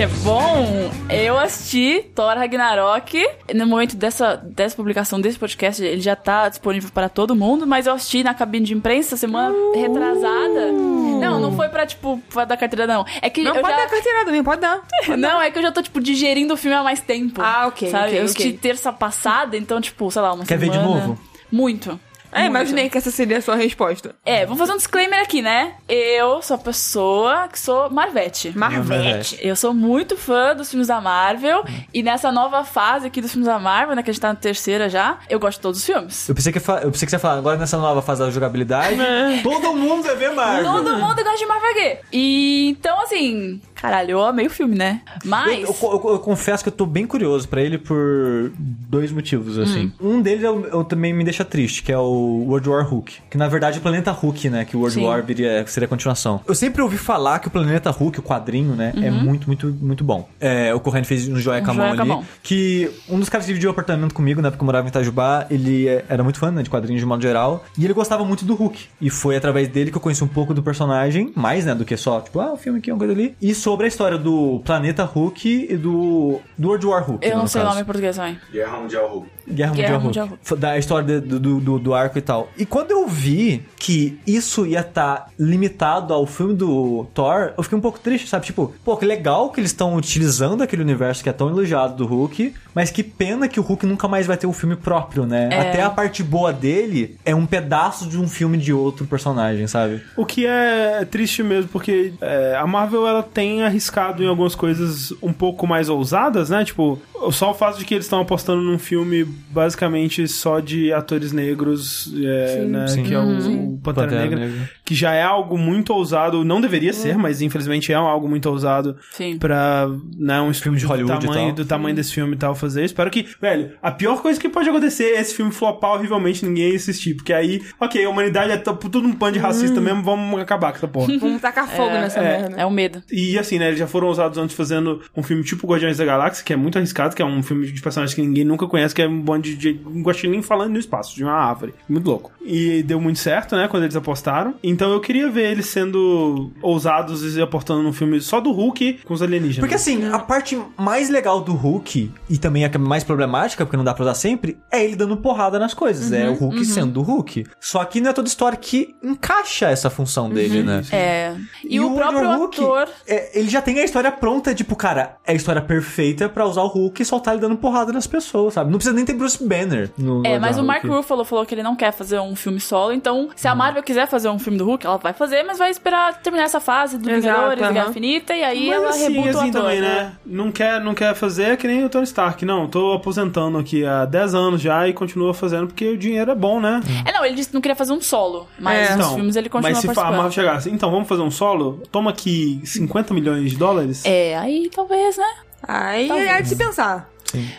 É bom, eu assisti Thor Ragnarok. No momento dessa, dessa publicação desse podcast, ele já tá disponível para todo mundo, mas eu assisti na cabine de imprensa semana retrasada. Não, não foi pra, tipo, pra dar carteira, não. É que Não, eu pode já... dar carteirada também, pode dar. Não, é que eu já tô, tipo, digerindo o filme há mais tempo. Ah, ok, Sabe? ok, eu assisti ok. terça passada, então, tipo, sei lá, uma Quer ver de semana. novo? Muito. É, Muito. imaginei que essa seria a sua resposta. É, vamos fazer um disclaimer aqui, né? Eu sou a pessoa que sou Marvete. Marvete. Eu sou muito fã dos filmes da Marvel. E nessa nova fase aqui dos filmes da Marvel, né? Que a gente tá na terceira já, eu gosto de todos os filmes. Eu pensei que, eu pensei que você ia falar, agora nessa nova fase da jogabilidade, todo mundo vai ver Marvel. Todo mundo gosta de Marvel aqui. E então, assim, caralho, eu amei o filme, né? Mas. Eu, eu- eu- eu confesso que eu tô bem curioso pra ele por dois motivos, assim. Um deles eu, eu também me deixa triste, que é o World War Hulk. Que na verdade é o Planeta Hulk, né? Que o World Sim. War viria, seria a continuação. Eu sempre ouvi falar que o Planeta Hulk, o quadrinho, né? É muito, muito, muito bom. É, o Corrêa fez um joia Um com a mão ali. Que um dos caras que dividiu o apartamento comigo, né? Porque eu morava em Itajubá, ele é- era muito fã né, de quadrinhos de modo geral. E ele gostava muito do Hulk. E foi através dele que eu conheci um pouco do personagem, mais, né? Do que só, tipo, ah, o filme aqui, uma coisa ali. E sobre a história do Planeta Hulk e do, do World War Hulk. Eu né, não sei o caso. nome em português também. Guerra Mundial Hulk. Guerra, Guerra Mundial, Da história de- do, do, do arco e tal. E quando eu vi que isso ia estar limitado ao filme do Thor, eu fiquei um pouco triste, sabe? Tipo, pô, que legal que eles estão utilizando aquele universo que é tão elogiado do Hulk, mas que pena que o Hulk nunca mais vai ter um filme próprio, né? É. Até a parte boa dele é um pedaço de um filme de outro personagem, sabe? O que é triste mesmo, porque é, a Marvel ela tem arriscado em algumas coisas um pouco mais ousadas, né? Tipo, só o fato de que eles estão apostando num filme basicamente só de atores negros, é, né? Sim. Que é o, o Pantera, Pantera Negra, Negra. que já é algo muito ousado, não deveria ser, mas infelizmente é algo muito ousado Sim. pra né, um filme de do Hollywood e tamanho, tal. do tamanho desse filme e tal fazer. Espero que, velho, a pior coisa que pode acontecer é esse filme flopar horrivelmente e ninguém assistir, porque aí, ok, a humanidade é tudo um pano de racista mesmo, vamos acabar com essa porra. Vamos tacar fogo nessa é, merda. É o medo. E assim, né, eles já foram usados antes fazendo um filme tipo Guardiões da Galáxia, que é muito arriscado, que é um filme de personagens que ninguém nunca conhece, que é um bando de um guaxinim falando no espaço, de uma árvore. Muito louco. E deu muito certo, né, quando eles apostaram. Então eu queria ver eles sendo ousados e aportando num filme só do Hulk com os alienígenas. Porque assim, a parte mais legal do Hulk, e também a que é mais problemática, porque não dá pra usar sempre, é ele dando porrada nas coisas. é o Hulk sendo o Hulk. Só que não é toda história que encaixa essa função dele, né? É. E, o, Wonder próprio Hulk, ator. é, ele já tem a história pronta, tipo, cara, é a história perfeita pra usar o Hulk e soltar ele dando porrada nas pessoas, sabe? Não precisa nem ter Bruce Banner no É, mas o. Mark Ruffalo falou que ele não quer fazer um filme solo, então se a Marvel quiser fazer um filme do Hulk, ela vai fazer, mas vai esperar terminar essa fase do Vingadores, Guerra. Infinita, e aí Mas ela assim, rebuta o assim ator. também, né? Não quer, não quer fazer é que nem o Tony Stark. Não, tô aposentando aqui há 10 anos já e continua fazendo porque o dinheiro é bom, né? É, não, ele disse que não queria fazer um solo, mas É. nos filmes ele continua mas se a. Marvel chegasse, então vamos fazer um solo? Toma aqui 50 milhões de dólares. É, aí talvez, né? Aí Talvez. é de se pensar.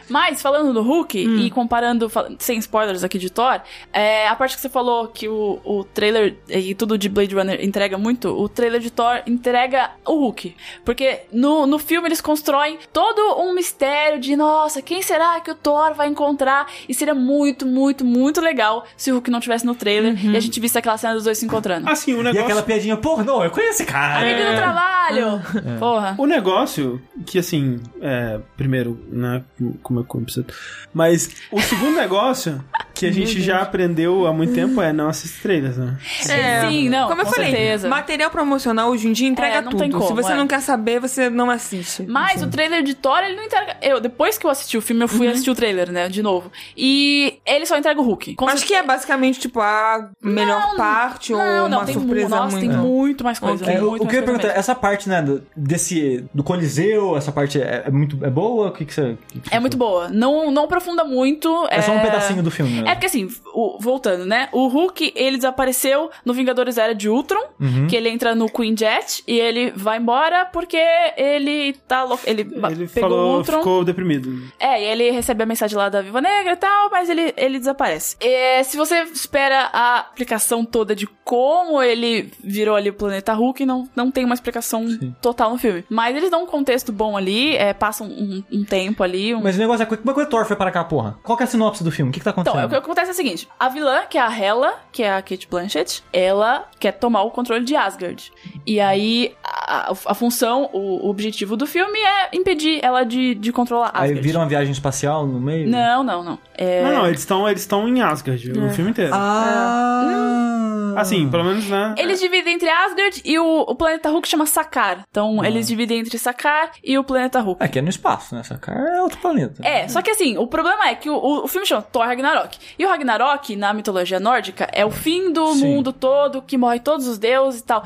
Mas, falando do Hulk, Hum. e comparando, sem spoilers aqui de Thor, é, a parte que você falou que o, o trailer e tudo de Blade Runner entrega muito, o trailer de Thor entrega o Hulk. Porque no, no filme eles constroem todo um mistério de, nossa, quem será que o Thor vai encontrar? E seria muito, muito, muito legal se o Hulk não tivesse no trailer Uhum. e a gente visse aquela cena dos dois se encontrando. Assim, o E negócio... aquela piadinha, porra, não, eu conheço esse cara. Amigo do trabalho! Porra. O negócio, que assim, é, primeiro, né, como eu como. Mas o segundo negócio, que a gente já aprendeu há muito tempo, é não assistir trailers, né? É, Sim, não, Como eu com falei, certeza. material promocional hoje em dia entrega É, não tudo. tem como, Se você é. não quer saber, você não assiste. Mas o trailer de Thor, ele não entrega. Eu, depois que eu assisti o filme, eu fui assistir o trailer, né? De novo. E ele só entrega o Hulk. Acho que é basicamente, tipo, a melhor Não, parte ou não, não, uma tem mu- surpresa Nossa, muito. tem muito mais coisa. É, o, muito o que eu ia perguntar, essa parte, né, do, desse, do Coliseu, essa parte é, é muito é boa? O que, que você. que que É você- muito boa. Não, não aprofunda muito. É só um pedacinho do filme. né? É porque assim, o- voltando, né? O Hulk, ele desapareceu no Vingadores Era de Ultron, Uhum. que ele entra no Queen Jet e ele vai embora porque ele tá louco. Ele, Ele pegou o falou, Ultron. ficou deprimido. É, e ele recebe a mensagem lá da Viva Negra e tal, mas ele, ele desaparece. É, se você espera a explicação toda de como ele virou ali o planeta Hulk, não, não tem uma explicação total no filme. Mas eles dão um contexto bom ali, é, passam um, um tempo ali. Um... Mas o negócio é como é que o Thor foi para cá, porra? Qual que é a sinopse do filme? O que, que tá Então, acontecendo? o que acontece é o seguinte: a vilã, que é a Hela, que é a Kate Blanchett, ela quer tomar o controle de Asgard. E aí, a, a- função, o, o objetivo do filme é impedir ela de, de controlar Aí Asgard. vira uma viagem espacial no meio? Não, não, não. É... Não, não, eles estão eles estão em Asgard, o filme inteiro. Ah! Assim, pelo menos, né? Eles dividem entre Asgard e o, o planeta Hulk chama Sakar. Então, eles dividem entre Sakar e o planeta Hulk. Aqui é no espaço, né? Essa cara é outro planeta. É, só que assim, o problema é que o, o, o filme chama Thor Ragnarok. E o Ragnarok, na mitologia nórdica, é o fim do Sim. mundo todo, que morre todos os deuses e tal.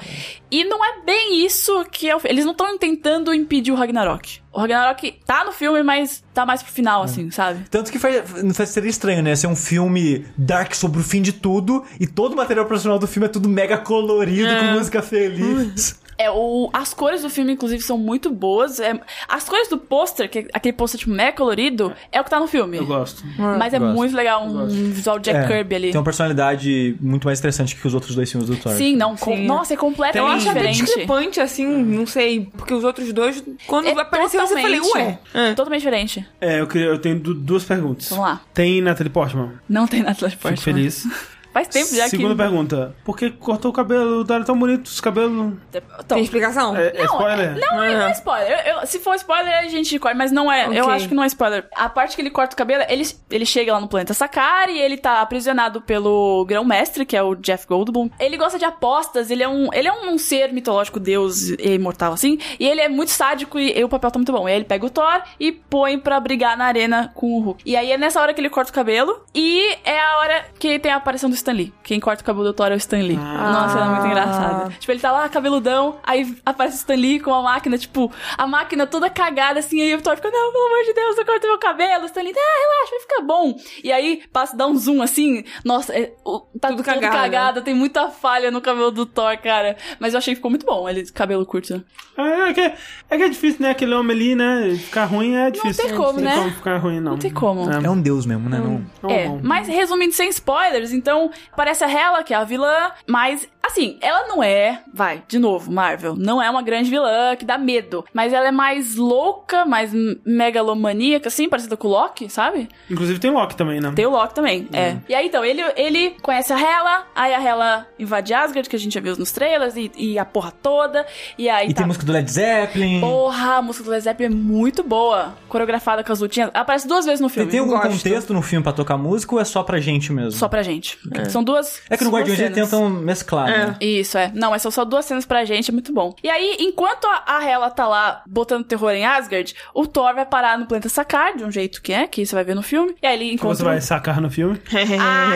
E não é bem isso que é o Eles não estão tentando impedir o Ragnarok. O Ragnarok tá no filme, mas tá mais pro final, assim, sabe? Tanto que faz, faz- seria estranho, né? Ser um filme dark sobre o fim de tudo e todo o material profissional do filme é tudo mega colorido, com música feliz. É, o, as cores do filme, inclusive, são muito boas. É, as cores do pôster, que é aquele pôster tipo mega colorido, é o que tá no filme. Eu gosto. Mas é Gosto. muito legal, um visual Jack É, Kirby ali. Tem uma personalidade muito mais interessante que os outros dois filmes do Thor. Sim, não. com- Sim. nossa, é Eu completamente acho até diferente. discrepante, assim, não sei, porque os outros dois, quando É apareceu, você falei, ué. Totalmente diferente. É, eu, queria, eu tenho du- duas perguntas. Vamos lá. Tem Natalie Portman? Não tem nada de Fico feliz. Faz tempo já Segunda que. pergunta. Por que cortou o cabelo? Era tão bonito os cabelos. Então, Tem explicação? É, é Não, spoiler? Não, é, não é spoiler. Eu- eu- se for spoiler, a gente corta, mas não é. Eu Ok. acho que não é spoiler. A parte que ele corta o cabelo, ele, ele chega lá no planeta Sakar e ele tá aprisionado pelo grão-mestre, que é o Jeff Goldblum. Ele gosta de apostas, ele é um, ele é um, ser mitológico, deus e imortal, assim. E ele é muito sádico e, e o papel tá muito bom. E aí ele pega o Thor e põe pra brigar na arena com o Hulk. E aí é nessa hora que ele corta o cabelo e é a hora que tem a aparição do Stan Lee. Quem corta o cabelo do Thor é o Stan Lee. Nossa, ela é muito engraçada. Tipo, ele tá lá, cabeludão, aí aparece o Stan Lee com a máquina, tipo, a máquina toda cagada, assim, aí o Thor fica, não, pelo amor de Deus, eu corto meu cabelo. O Stan Lee, ah, relaxa, vai ficar bom. E aí, passa, dá um zoom, assim, nossa, é, o- tá tudo, Tudo cagado, cagado, tem muita falha no cabelo do Thor, cara. Mas eu achei que ficou muito bom, ele, cabelo curto. É, é que, é que é difícil, né? Aquele homem ali, né? Ficar ruim é difícil. tem como, né? Não tem como ficar ruim, não. Não tem como. É um deus mesmo, né? Não... Não, É, não. mas resumindo sem spoilers, então aparece a Hela, que é a vilã, mas assim, ela não é, vai, de novo, Marvel, não é uma grande vilã que dá medo, mas ela é mais louca, mais megalomaníaca, assim, parecida com o Loki, sabe? Inclusive tem Loki também, né? Tem o Loki também, é. E aí, então, ele, ele conhece a Hela, aí a Hela invade Asgard, que a gente já viu nos trailers, e, e a porra toda, e aí E tá... tem música do Led Zeppelin. Porra, a música do Led Zeppelin é muito boa, coreografada com as lutinhas. Aparece duas vezes no filme. tem algum gosto. contexto no filme pra tocar música ou é só pra gente mesmo? Só pra gente. São duas. É que no Guardiões eles tentam mesclar, né? Isso, é. Não, mas são só duas cenas pra gente, é muito bom. E aí, enquanto a, a Hela tá lá botando terror em Asgard, o Thor vai parar no planeta Sakar, de um jeito que é, que você vai ver no filme. E aí ele Que encontra... você vai sacar no filme. Ah,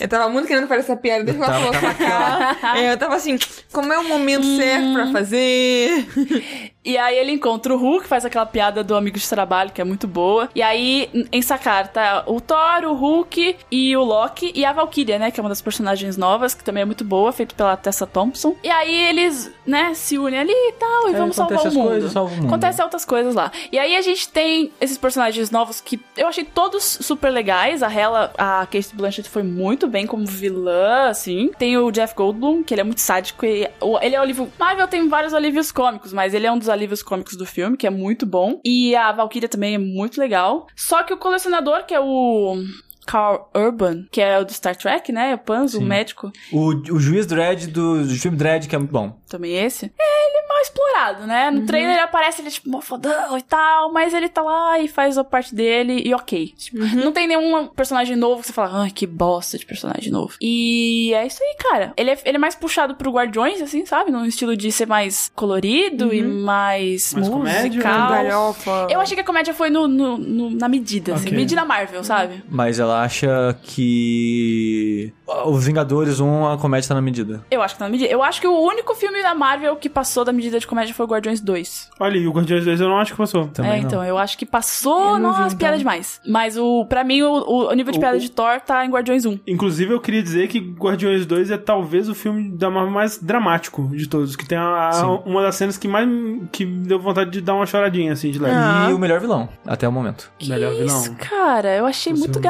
Eu tava muito querendo fazer essa piada desde que ela falou sacar. É, Eu tava assim, como é o momento certo pra fazer? E aí ele encontra o Hulk, faz aquela piada do amigo de trabalho, que é muito boa. E aí, em Sakar, tá o Thor, o Hulk e o Loki e a Valkyria, né? Que é uma das personagens novas, que também é muito boa, feito pela Tessa Thompson. E aí eles, né, se unem ali e tal, e É, vamos salvar o mundo. coisas, salva o mundo. Acontece outras coisas lá. E aí a gente tem esses personagens novos que eu achei todos super legais. A Hela, a Kate Blanchett foi muito bem como vilã, assim. Tem o Jeff Goldblum, que ele é muito sádico. E ele é o alívio... Marvel tem vários alívios cômicos, mas ele é um dos alívios cômicos do filme, que é muito bom. E a Valkyria também é muito legal. Só que o colecionador, que é o... Carl Urban, que é o do Star Trek, né? O Panzo, o médico. O, o juiz Dredd do, do filme Dredd, que é muito bom. também esse. É, ele é mal explorado, né? No trailer ele aparece, ele é tipo, mó fodão e tal, mas ele tá lá e faz a parte dele e ok. Tipo, Não tem nenhum personagem novo que você fala, ai, que bosta de personagem novo. E é isso aí, cara. Ele é, ele é mais puxado pro Guardiões, assim, sabe? Num estilo de ser mais colorido e mais, Mais comédia, musical. né? Galhofa. Eu achei que a comédia foi no, no- no- na medida, assim, Ok. medida Marvel, sabe? Mas ela acha que os Vingadores 1, a comédia tá na medida. Eu acho que tá na medida. Eu acho que o único filme da Marvel que passou da medida de comédia foi o Guardiões 2. Olha, e o Guardiões 2 eu não acho que passou. Também é, não. então, eu acho que passou, nossa, então. piada demais. Mas o, pra mim, o, o nível de O- piada o- de Thor tá em Guardiões 1. Inclusive, eu queria dizer que Guardiões 2 é talvez o filme da Marvel mais dramático de todos. Que tem a- a- uma das cenas que mais que deu vontade de dar uma choradinha, assim, de leve. Ah. E o melhor vilão, até o momento. Melhor vilão. Isso, cara, eu achei muito Você-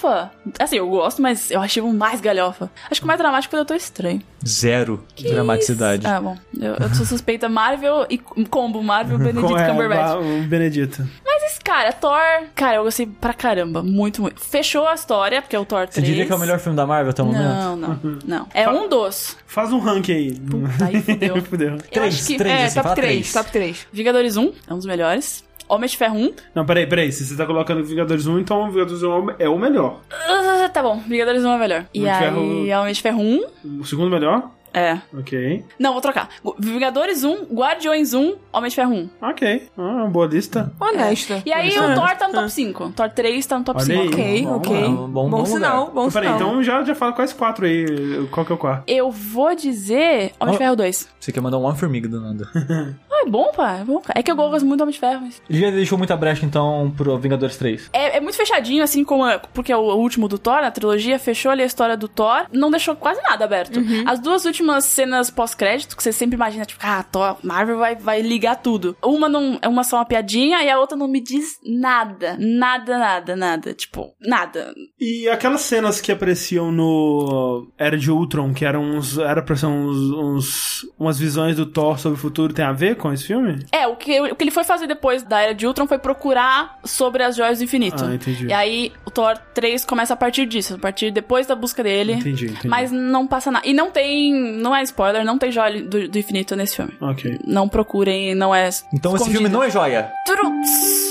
galhofa. Assim, eu gosto, mas eu achei o mais galhofa. Acho que o mais dramático foi o Doutor Estranho. Zero dramaticidade. Ah, bom. Eu, eu sou suspeita Marvel e combo Marvel Benedict Com- é, Cumberbatch. o Benedito. Mas esse cara, Thor, cara, eu gostei pra caramba. Muito, muito. Fechou a história, porque é o Thor 3. Você diria que é o melhor filme da Marvel até o momento? Não, não, não. É um dos. Faz um rank aí. Puta, aí fudeu. Fudeu. Eu Três, acho que três, É, assim, top fala 3, três. top 3. Vingadores 1 é um dos melhores. Homem de Ferro 1. Não, peraí, peraí. Se você tá colocando Vingadores 1, então Vingadores 1 é o melhor. Ah, tá bom, Vingadores 1 é melhor. E Homem de aí, Ferro- Homem de Ferro 1. O segundo melhor? É. Ok. Não, vou trocar. Vingadores 1, Guardiões 1, Homem de Ferro 1. Ok. Ah, boa lista. Honesta. E aí Isso o é. Thor tá no top 5. Thor 3 tá no top Olha 5. aí. Ok, Bom, ok. bom, bom, bom sinal, bom Peraí, sinal. então já, já fala quais quatro aí. Qual que é o quarto? Eu vou dizer Homem de Oh. Ferro 2. Você quer mandar um One-Formiga do nada. É bom, pá. É bom, cara. É que eu gosto muito do Homem de Ferro. Mas... Ele já deixou muita brecha, então, pro Vingadores 3. É, é muito fechadinho, assim como. é- Porque é o último do Thor, a trilogia, fechou ali a história do Thor. Não deixou quase nada aberto. As duas últimas cenas pós-crédito, que você sempre imagina, tipo, ah, Thor, Marvel vai, vai ligar tudo. Uma não é uma só uma piadinha e a outra não me diz nada. Nada, nada, nada. Tipo, nada. E aquelas cenas que apareciam no Era de Ultron, que eram uns. Era pra ser uns, uns- umas visões do Thor sobre o futuro, tem a ver com esse filme? É, o que, o que ele foi fazer depois da Era de Ultron foi procurar sobre as joias do infinito. Ah, entendi. E aí o Thor 3 começa a partir disso, a partir depois da busca dele. Entendi, entendi. Mas não passa nada. E não tem. Não é spoiler, não tem joia do, do infinito nesse filme. Ok. Não procurem, não é. Então esse filme não é joia. Truts.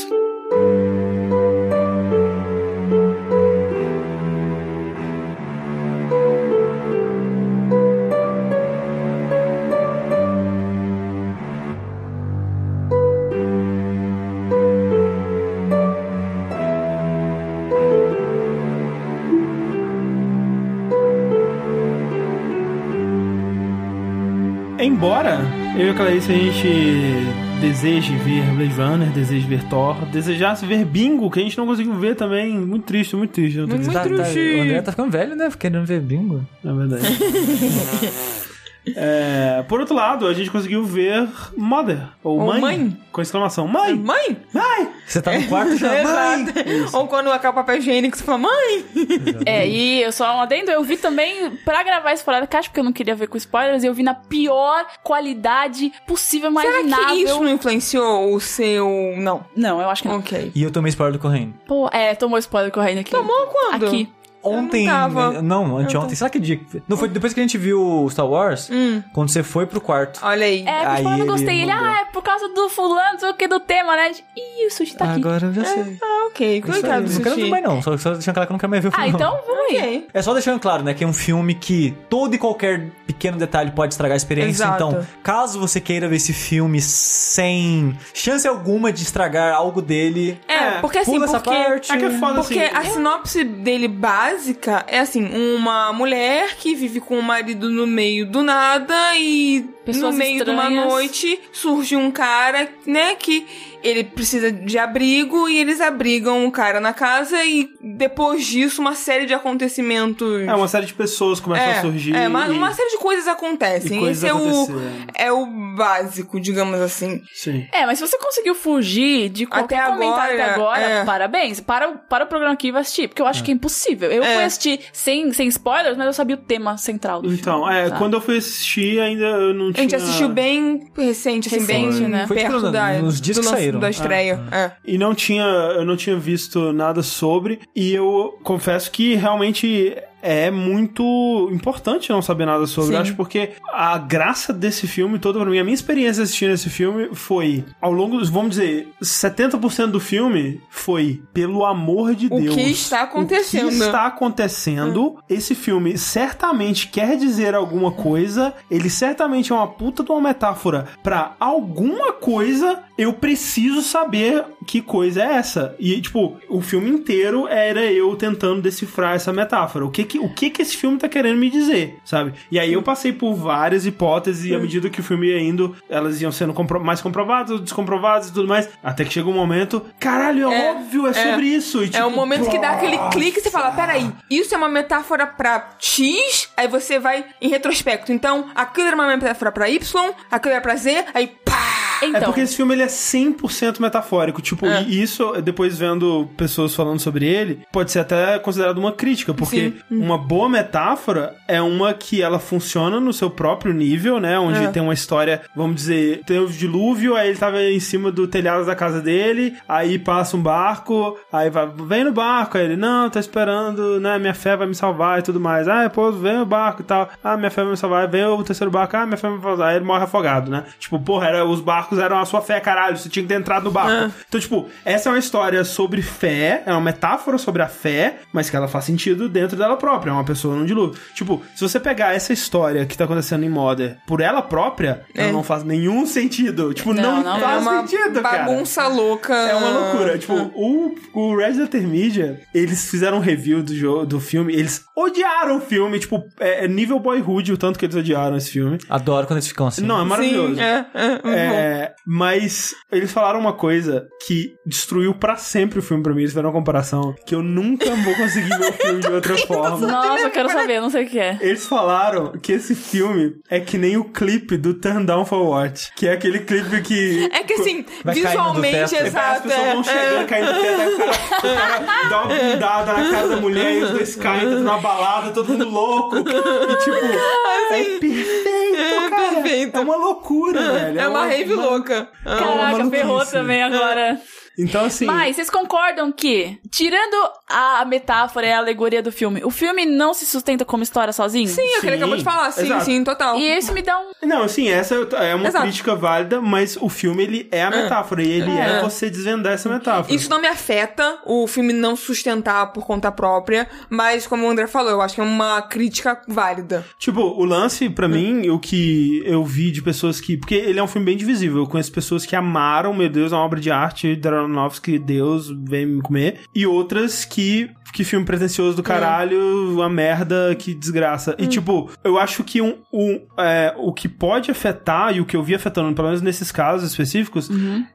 Embora eu e a Clarice a gente deseje ver Blade Runner, deseje ver Thor, desejasse ver Bingo, que a gente não conseguiu ver também. Muito triste, muito triste. Não tô Muito. Tá, tá, triste. o André tá ficando velho, né? Querendo ver bingo. É verdade. É, por outro lado, a gente conseguiu ver Mother, ou, Ou mãe, Mãe. com exclamação, mãe, Mãe? mãe. Você tá no quarto já, mãe! Ou quando acaba o papel higiênico, você fala, mãe! É, e eu só um adendo, eu vi também, pra gravar esse fora da caixa, porque eu não queria ver com spoilers, eu vi na pior qualidade possível, Será imaginável. que isso não influenciou o seu... Não. Não, eu acho que não. Ok. E eu tomei spoiler do correndo. Pô, é, tomou spoiler correndo aqui. Tomou quando? Aqui. Ontem. Eu não tava. Não, anteontem. Será que dia? Não foi depois que a gente viu Star Wars? Hum. Quando você foi pro quarto. Olha aí. É, porque Aí eu não ele gostei. Ele, mudou. ah, é por causa do fulano, não sei o que, do tema, né? Ih, o sushi tá aqui. Agora eu já sei. Ah, ok. Coitado do não quero ver sushi. mais não. Só, só deixando claro que eu não quero mais ver o filme. Ah, não. então vamos aí. Ok. É só deixando claro, né, que é um filme que todo e qualquer pequeno detalhe pode estragar a experiência. Exato. Então, caso você queira ver esse filme sem chance alguma de estragar algo dele, É, É, porque assim, pula essa porque... parte. É que é foda Porque assim. a sinopse dele básica é assim, uma mulher que vive com o marido no meio do nada e Pessoas no meio de uma estranhas. noite surge um cara, né, que ele precisa de abrigo e eles abrigam o cara na casa e depois disso uma série de acontecimentos É, uma série de pessoas começam é, a surgir. é, uma, e- uma série de coisas e acontecem. coisas Esse é o, aconteceram. é o básico, digamos assim. Sim. É, mas se você conseguiu fugir de qualquer Até comentário agora, até agora, é. parabéns. Para, o- para o programa aqui e vai assistir, porque eu acho que é impossível. Eu É. fui assistir sem, sem spoilers, mas eu sabia o tema central do Então, filme. é, sabe? quando eu fui assistir, ainda eu não A tinha... gente assistiu bem recente, assim, Recente, bem né? Foi perto tipo, da, nos dias do que lance saíram. da estreia. É. E não tinha, eu não tinha visto nada sobre, e eu confesso que realmente é muito importante não saber nada sobre. Sim. Acho porque a graça desse filme todo pra mim, a minha experiência assistindo esse filme foi, ao longo dos, vamos dizer, 70% do filme foi pelo amor de O Deus. que está acontecendo. O que está acontecendo? Esse filme certamente quer dizer alguma coisa. Ele certamente é uma puta de uma metáfora pra alguma coisa. Eu preciso saber que coisa é essa. E, tipo, o filme inteiro era eu tentando decifrar essa metáfora. O que que, o que, que esse filme tá querendo me dizer, sabe? E aí eu passei por várias hipóteses e à medida que o filme ia indo, elas iam sendo compro- mais comprovadas, descomprovadas e tudo mais. Até que chega um momento, caralho, é, É, óbvio, é, é. sobre isso. E, É tipo, o momento que dá aquele clique e você fala: peraí, isso é uma metáfora pra X, aí você vai em retrospecto. Então, aquilo era uma metáfora pra Y, aquilo era pra Z, aí! Então, É porque esse filme ele é 100% metafórico. Tipo, É. e isso, depois vendo pessoas falando sobre ele, pode ser até considerado uma crítica, porque Sim. uma boa metáfora é uma que ela funciona no seu próprio nível, né? Onde É. tem uma história, vamos dizer, tem o dilúvio, aí ele tava em cima do telhado da casa dele, aí passa um barco, aí vai, vem no barco, aí ele, não, tá esperando, né? Minha fé vai me salvar e tudo mais. Ah, pô, vem o barco e tal. Ah, minha fé vai me salvar. Vem o terceiro barco, ah, minha fé vai me salvar. Aí ele morre afogado, né? Tipo, porra, era, os barcos eram a sua fé, caralho. Você tinha que ter entrado no barco. Então, tipo, essa é uma história sobre fé, é uma metáfora sobre a fé, mas que ela faz sentido dentro dela própria. É uma pessoa num dilúvio. Tipo, se você pegar essa história que tá acontecendo em Mother por ela própria, ela É. não faz nenhum sentido. Tipo, não, Não, não faz é uma sentido, cara. bagunça louca. É uma loucura. Tipo, o, o Red Letter Media, eles fizeram um review do, jogo, do filme, eles odiaram o filme, tipo, é, é nível boyhood o tanto que eles odiaram esse filme. Adoro quando eles ficam assim. Não, é maravilhoso. Sim, é, é, bom. É, mas eles falaram uma coisa que destruiu pra sempre o filme pra mim. Eles fizeram uma comparação que eu nunca vou conseguir ver o filme de outra forma. nossa, eu quero saber, eu não sei o que é. Eles falaram que esse filme é que nem o clipe do Turn Down for What, que é aquele clipe que É que assim, Vai caindo do visualmente, teto. As exato. pessoas é, vão chegando, é. caindo do teto, aí o cara, o cara dá uma bundada na cara da mulher e os dois caem dentro de uma balada, todo mundo louco. E tipo, é perfeito, cara. perfeito. É uma loucura, velho. É uma rave louca. uma Caraca, maluquice. ferrou também agora. Então, assim. Mas vocês concordam que, tirando a metáfora e a alegoria do filme, o filme não se sustenta como história sozinho? Sim, é o que ele Sim, acabou de falar. Sim, exato. sim, total. E isso me dá um. Não, assim, essa é uma Exato. crítica válida, mas o filme, ele é a metáfora. E ele é, É. você desvendar essa metáfora. Isso não me afeta o filme não sustentar por conta própria, mas como o André falou, eu acho que é uma crítica válida. Tipo, o lance, pra mim, o que eu vi de pessoas que. Porque ele é um filme bem divisível. Eu conheço pessoas que amaram, meu Deus, é uma obra de arte, Aronofsky, Deus, vem me comer. E outras que que filme pretencioso do caralho, uma merda, que desgraça. E, tipo, eu acho que um, um, é, o que pode afetar, e o que eu vi afetando, pelo menos nesses casos específicos,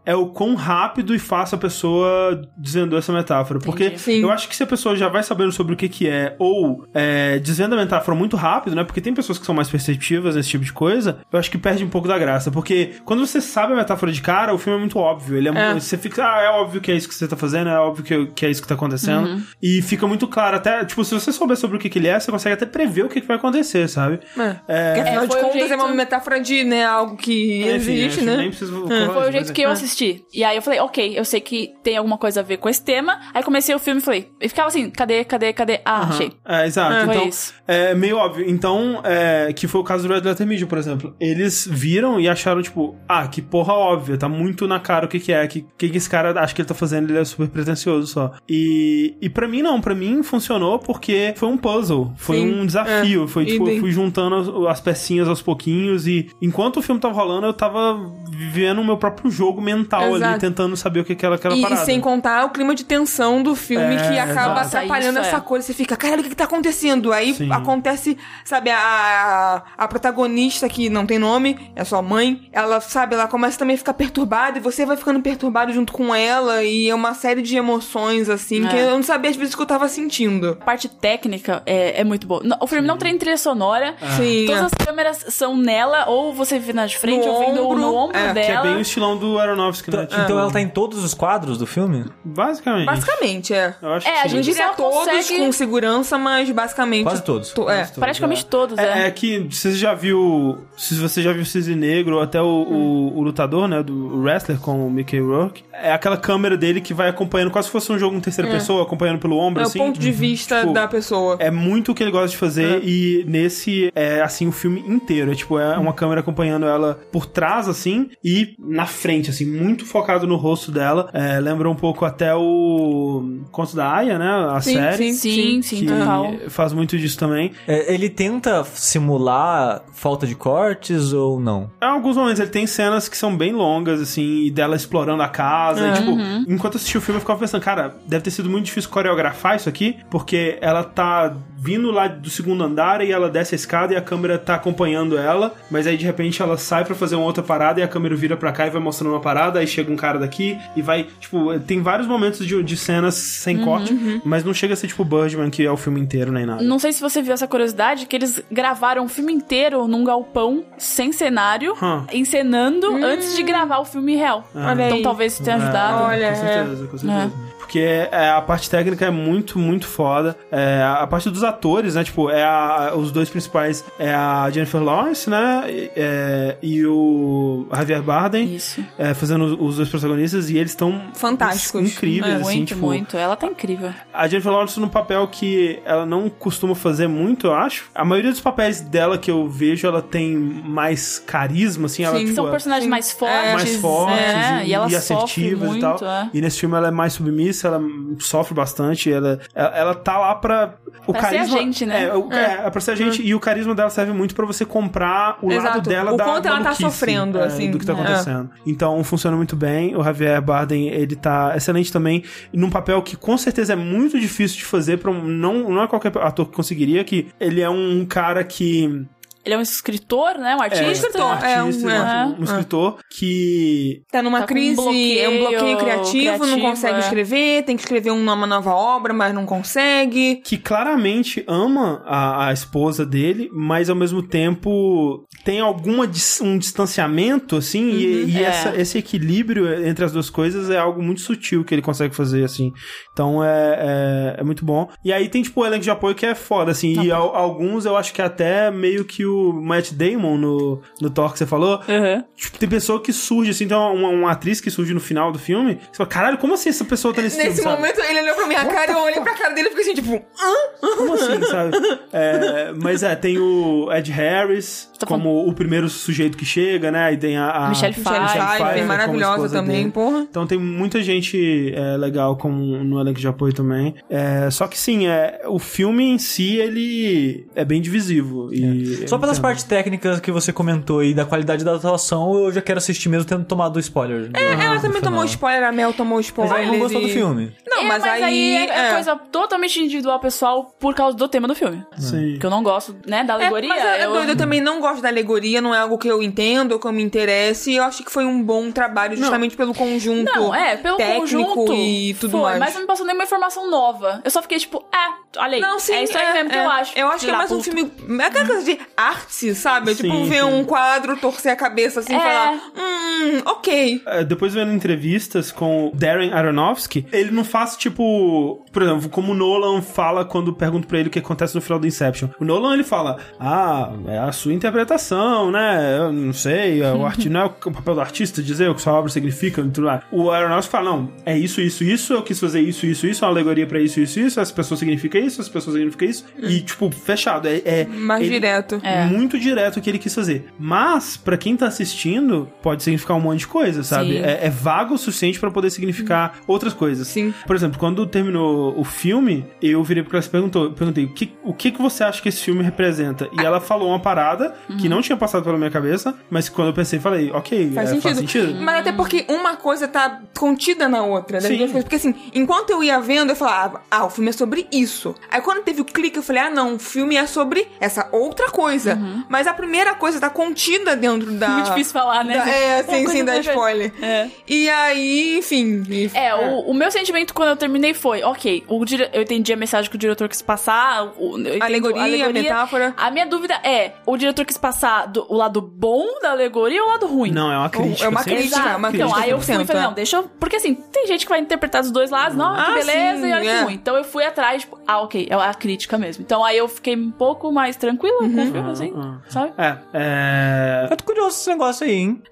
é o quão rápido e fácil a pessoa dizendo essa metáfora. Porque Entendi. Sim. eu acho que se a pessoa já vai sabendo sobre o que que é, ou é, dizendo a metáfora muito rápido, né? Porque tem pessoas que são mais perceptivas nesse tipo de coisa, eu acho que perde um pouco da graça. Porque quando você sabe a metáfora de cara, o filme é muito óbvio. Ele é, É. Você fica, ah, é óbvio que é isso que você tá fazendo, é óbvio que, que é isso que tá acontecendo. E fica muito claro, até, tipo, se você souber sobre o que, que ele é, você consegue até prever o que, que vai acontecer, sabe? É. Porque afinal É, de contas é jeito- uma metáfora de, né, algo que Enfim, existe, né? Nem preciso Foi o jeito que eu assisti. E aí eu falei, ok, eu sei que tem alguma coisa a ver com esse tema. Aí comecei o filme e falei, e ficava assim, cadê, cadê, cadê? Ah, achei. É, exato. Foi então, isso. é meio óbvio. Então, é, que foi o caso do Red Letter Media, por exemplo. Eles viram e acharam, tipo, ah, que porra óbvia, tá muito na cara o que que é, que que, que esse cara acha que ele tá fazendo, ele é super pretencioso só. E, e para mim não, pra mim funcionou porque foi um puzzle, foi Sim, um desafio, é, foi tipo, eu fui juntando as, as pecinhas aos pouquinhos e enquanto o filme tava rolando, eu tava vivendo o meu próprio jogo mental ali, Exato. tentando saber o que que era aquela E, e parada. sem contar o clima de tensão do filme É, que acaba exato. atrapalhando Isso, essa é. coisa. Você fica, caralho, o que, que tá acontecendo? Aí Sim. acontece, sabe, a, a protagonista que não tem nome, é sua mãe, ela, sabe, ela começa também a ficar perturbada e você vai ficando perturbado junto com ela e é uma série de emoções, assim, É. que eu não sabia às vezes o que eu tava sentindo. A parte técnica é, é muito boa. O filme não tem trilha sonora. Sim. Todas é. as câmeras são nela, ou você vê na de frente, No ou vendo ombro, no ombro é, que Que é dela. bem o estilão do Aronofsky, né? Então, então ela tá em todos os quadros do filme? Basicamente. Basicamente, é. Eu acho É, que a sim. Gente diria todos consegue- com segurança, mas basicamente. Quase todos. to- é. Praticamente todos, é. É, é que você já viu. Se você já viu o Cisne Negro, ou até o, o, o lutador, né? Do wrestler com o Mickey Rourke. É aquela câmera dele que vai acompanhando, quase se fosse um jogo em terceira pessoa, acompanhando pelo ombro, É o assim. ponto de vista Tipo, da pessoa. É muito o que ele gosta de fazer e nesse é assim o filme inteiro. É tipo, é uma câmera acompanhando ela por trás, assim, e na frente, assim, muito focado no rosto dela. É, lembra um pouco até o Conto da Aya, né? A Sim, série. Sim, sim, Que total. faz muito disso também. É, ele tenta simular falta de cortes ou não? Em alguns momentos ele tem cenas que são bem longas, assim, e dela explorando a casa. E, tipo, enquanto eu assisti o filme, eu ficava pensando, cara, deve ter sido muito difícil coreografar isso aqui, porque ela tá vindo lá do segundo andar e ela desce a escada e a câmera tá acompanhando ela, mas aí de repente ela sai pra fazer uma outra parada e a câmera vira pra cá e vai mostrando uma parada, aí chega um cara daqui e vai, tipo, tem vários momentos de, de cenas sem corte, mas não chega a ser tipo Birdman, que é o filme inteiro nem nada. Não sei se você viu essa curiosidade, que eles gravaram o filme inteiro num galpão, sem cenário, Hum. encenando antes de gravar o filme real. Olha então talvez isso tenha ajudado. Olha, com certeza, com certeza. Porque é, a parte técnica é muito, muito foda. É, a parte dos atores, né? Tipo, é a- os dois principais é a Jennifer Lawrence, né? E, é, e o Javier Bardem. Isso. é, fazendo os- dois protagonistas. E eles estão Fantásticos. incríveis, É, assim, muito, tipo, muito. Ela tá incrível. a Jennifer Lawrence num papel que ela não costuma fazer muito, eu acho. A maioria dos papéis dela que eu vejo, ela tem mais carisma, assim. Ela, Sim, tipo, São é- personagens mais fortes. mais fortes e, e, ela e sofre assertivas muito, e tal. E nesse filme ela é mais submissa, ela sofre bastante, ela, ela, ela tá lá pra. O Pra ser carisma, a gente, né? É, o- é. é pra ser a gente. E o carisma dela serve muito pra você comprar o lado Exato. dela O da quanto ela tá sofrendo, é, assim. Do que tá É. acontecendo. Então funciona muito bem. O Javier Bardem, ele tá excelente também. Num papel que com certeza é muito difícil de fazer pra um. Não, não é qualquer ator que conseguiria, que ele é um cara que. Ele é um escritor, né? Um artista. É, escritor, um artista, é, um- um, é. um escritor que Tá numa Tá com um crise, é um bloqueio bloqueio criativo, não criativo, consegue é. escrever, tem que escrever uma nova obra, mas não consegue. que claramente ama a, a esposa dele, mas ao mesmo tempo tem alguma um distanciamento assim e, e é. essa- esse equilíbrio entre as duas coisas é algo muito sutil que ele consegue fazer assim. Então é, é, é muito bom. E aí tem tipo o elenco de apoio que é foda assim e al- alguns eu acho que até meio que o Matt Damon no, no Thor que você falou Uhum. Tipo, tem pessoa que surge, assim, tem uma, uma atriz que surge no final do filme. Você fala, caralho, como assim essa pessoa tá nesse, Nesse filme? sabe? momento, ele olhou pra minha cara e eu olhei pra cara dele e fiquei assim, tipo, hã? Como assim, sabe? É, mas é, tem o Ed Harris Tá como o primeiro sujeito que chega, né? E tem a, a Michelle Michelle Pfeiffer, maravilhosa também, dele. porra. Então tem muita gente é, legal como no elenco de apoio também. É, só que sim, é, o filme em si, ele é bem divisivo. E Só pelas partes técnicas que você comentou e da qualidade da atuação, eu já quero assistir mesmo tendo tomado o spoiler. É, ela também final. tomou spoiler, a Mel tomou spoiler. Mas ela não gostou do e- filme. Não, É, mas, aí. é, é coisa totalmente individual pessoal por causa do tema do filme. Sim. Que eu não gosto, né, da É, alegoria. mas é, é eu... doido, eu também não gosto da alegoria, não é algo que eu entendo ou que eu me interesse. E eu acho que foi um bom trabalho justamente pelo conjunto Não, é, pelo técnico conjunto. e tudo foi, mais. Mas não me passou nenhuma informação nova. Eu só fiquei tipo, é, olha aí. Não, sim, é isso aí mesmo que eu acho. Eu acho que é mais um filme. É aquela coisa de arte, sabe? Sim, tipo, ver sim. um quadro, torcer a cabeça assim e É. falar: hum, ok. É, Depois vendo entrevistas com o Darren Aronofsky, ele não faz tipo, por exemplo, como o Nolan fala quando pergunto pra ele o que acontece no final do Inception. O Nolan ele fala: "Ah, é a sua interpretação, né? Eu não sei, é o arti não é o papel do artista dizer o que sua obra significa e tudo mais". O Aronofsky fala: "Não, é isso, isso, isso, eu quis fazer isso, isso, isso, uma alegoria pra isso, isso, isso, essa pessoa significa isso, essa pessoa significa isso". E tipo, fechado, é, é Mais ele- direto. É. muito direto o que ele quis fazer. Mas, pra quem tá assistindo, pode significar um monte de coisa, sabe? É, é vago o suficiente pra poder significar outras coisas. Sim. Por exemplo, quando terminou o filme, eu virei pra ela e perguntou, perguntei o que, o que que você acha que esse filme representa? E ela falou uma parada que não tinha passado pela minha cabeça, mas quando eu pensei, falei, ok, Faz é, sentido. faz sentido. Mas até porque uma coisa tá contida na outra, das Sim. Porque assim, enquanto eu ia vendo, eu falava, ah, o filme é sobre isso. Aí quando teve o clique, eu falei, ah, não, o filme é sobre essa outra coisa. Mas a primeira coisa tá contida dentro da. Muito difícil falar, né? da- é, coisa sem dar perfeita. spoiler. É. E aí, enfim. e- É, O, o meu sentimento quando eu terminei foi, ok, o dire... eu entendi a mensagem que o diretor quis passar, o, entendo Alegoria, metáfora. A minha dúvida é, o diretor quis passar do- o lado bom da alegoria ou o lado ruim? Não, é uma crítica. é uma crítica, Exato. uma Então, crítica aí eu fui e 100%, falei, é. não, deixa eu... Porque assim, tem gente que vai interpretar dos dois lados, não, que Ah, beleza, sim, e olha que é. ruim. Então eu fui atrás, tipo, ah, ok, é a crítica mesmo. Então aí eu fiquei um pouco mais tranquila com o filme, assim, sabe? É, é... Eu tô curioso esse negócio aí, hein?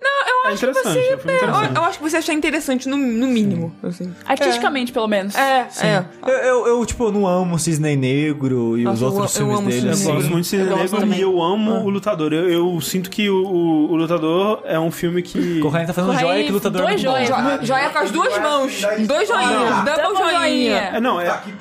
é interessante, é um filme Eu, eu acho que você achar interessante, no, no mínimo. Assim. Artisticamente, pelo menos. É, é. Eu, eu, eu, tipo, não amo o Cisne Negro e os Nossa, eu outros eu filmes dele. Cisne assim. Eu gosto muito de Cisne Eu Negro também. e eu amo o Lutador. Eu, eu sinto que o, o, o Lutador é um filme que... Corraine tá fazendo joia que lutador é dois bom. joias. Jo- joia com as duas mãos. Dois joinhas. Não. Double joinha. É, não, é... que.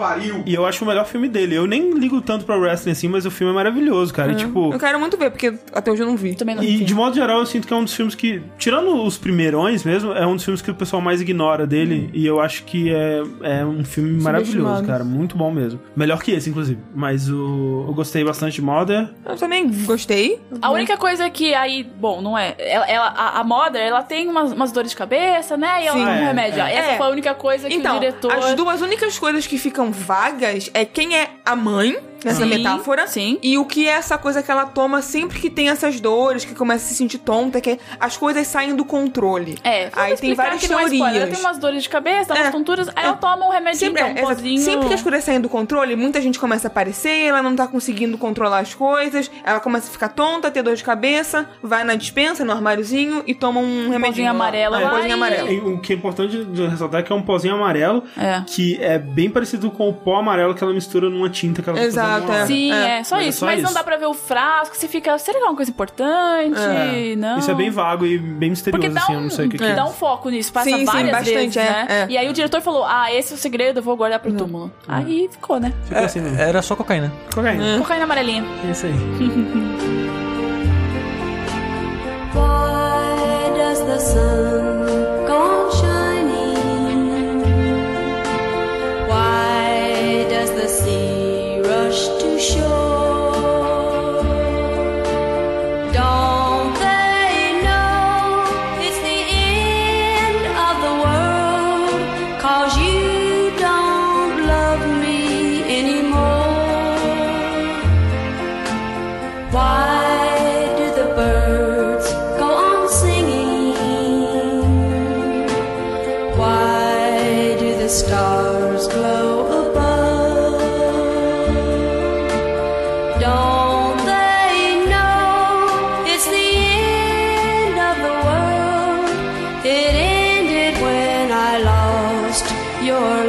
E eu acho o melhor filme dele. Eu nem ligo tanto pra wrestling assim, mas o filme é maravilhoso, cara. E, tipo... Eu quero muito ver, porque até hoje eu não vi. Também não E vi. de modo geral, eu sinto que é um dos filmes que, tirando os primeirões mesmo, é um dos filmes que o pessoal mais ignora dele. E eu acho que é, é um filme maravilhoso, cara. Muito bom mesmo. Melhor que esse, inclusive. Mas o, eu gostei bastante de Mother. Eu também gostei. A única coisa que aí, bom, não é. Ela, ela- a, a Mother, ela tem umas, umas dores de cabeça, né? E ela Sim. toma um É, remédio. é. Essa É. foi a única coisa que Então, o diretor. as duas únicas coisas que ficam vagas é quem é a mãe nessa metáfora. sim. E o que é essa coisa que ela toma sempre que tem essas dores, que começa a se sentir tonta, que as coisas saem do controle. É, Aí tem várias que não é spoiler. Teorias. tem umas dores de cabeça, É, umas tonturas, aí é. ela toma um remedinho, Sempre, um é. Sempre que as coisas saem do controle, muita gente começa a aparecer, ela não tá conseguindo controlar as coisas, ela começa a ficar tonta, ter dor de cabeça, vai na dispensa, no armáriozinho e toma um remedinho. lá. amarelo É, lá pozinho e- amarelo. E o que é importante de ressaltar é que é um pozinho amarelo, É. que é bem parecido com o pó amarelo que ela mistura numa tinta que ela tá Exato, fazendo uma- é. Sim, é, só Mas é isso. só Mas não isso. dá pra ver o frasco, você fica. Será que é uma coisa importante? É. Não. Isso é bem vago e bem misterioso, Porque dá assim, um, eu não sei o que, que é. dá um foco nisso, passa Sim, sim, várias bastante, vezes, é, né? é. E aí o diretor falou, ah, esse é o segredo, eu vou guardar pro túmulo. Aí ficou, né? Ficou assim mesmo. É, era só cocaína. Cocaína. Cocaína amarelinha. É isso aí. sure. your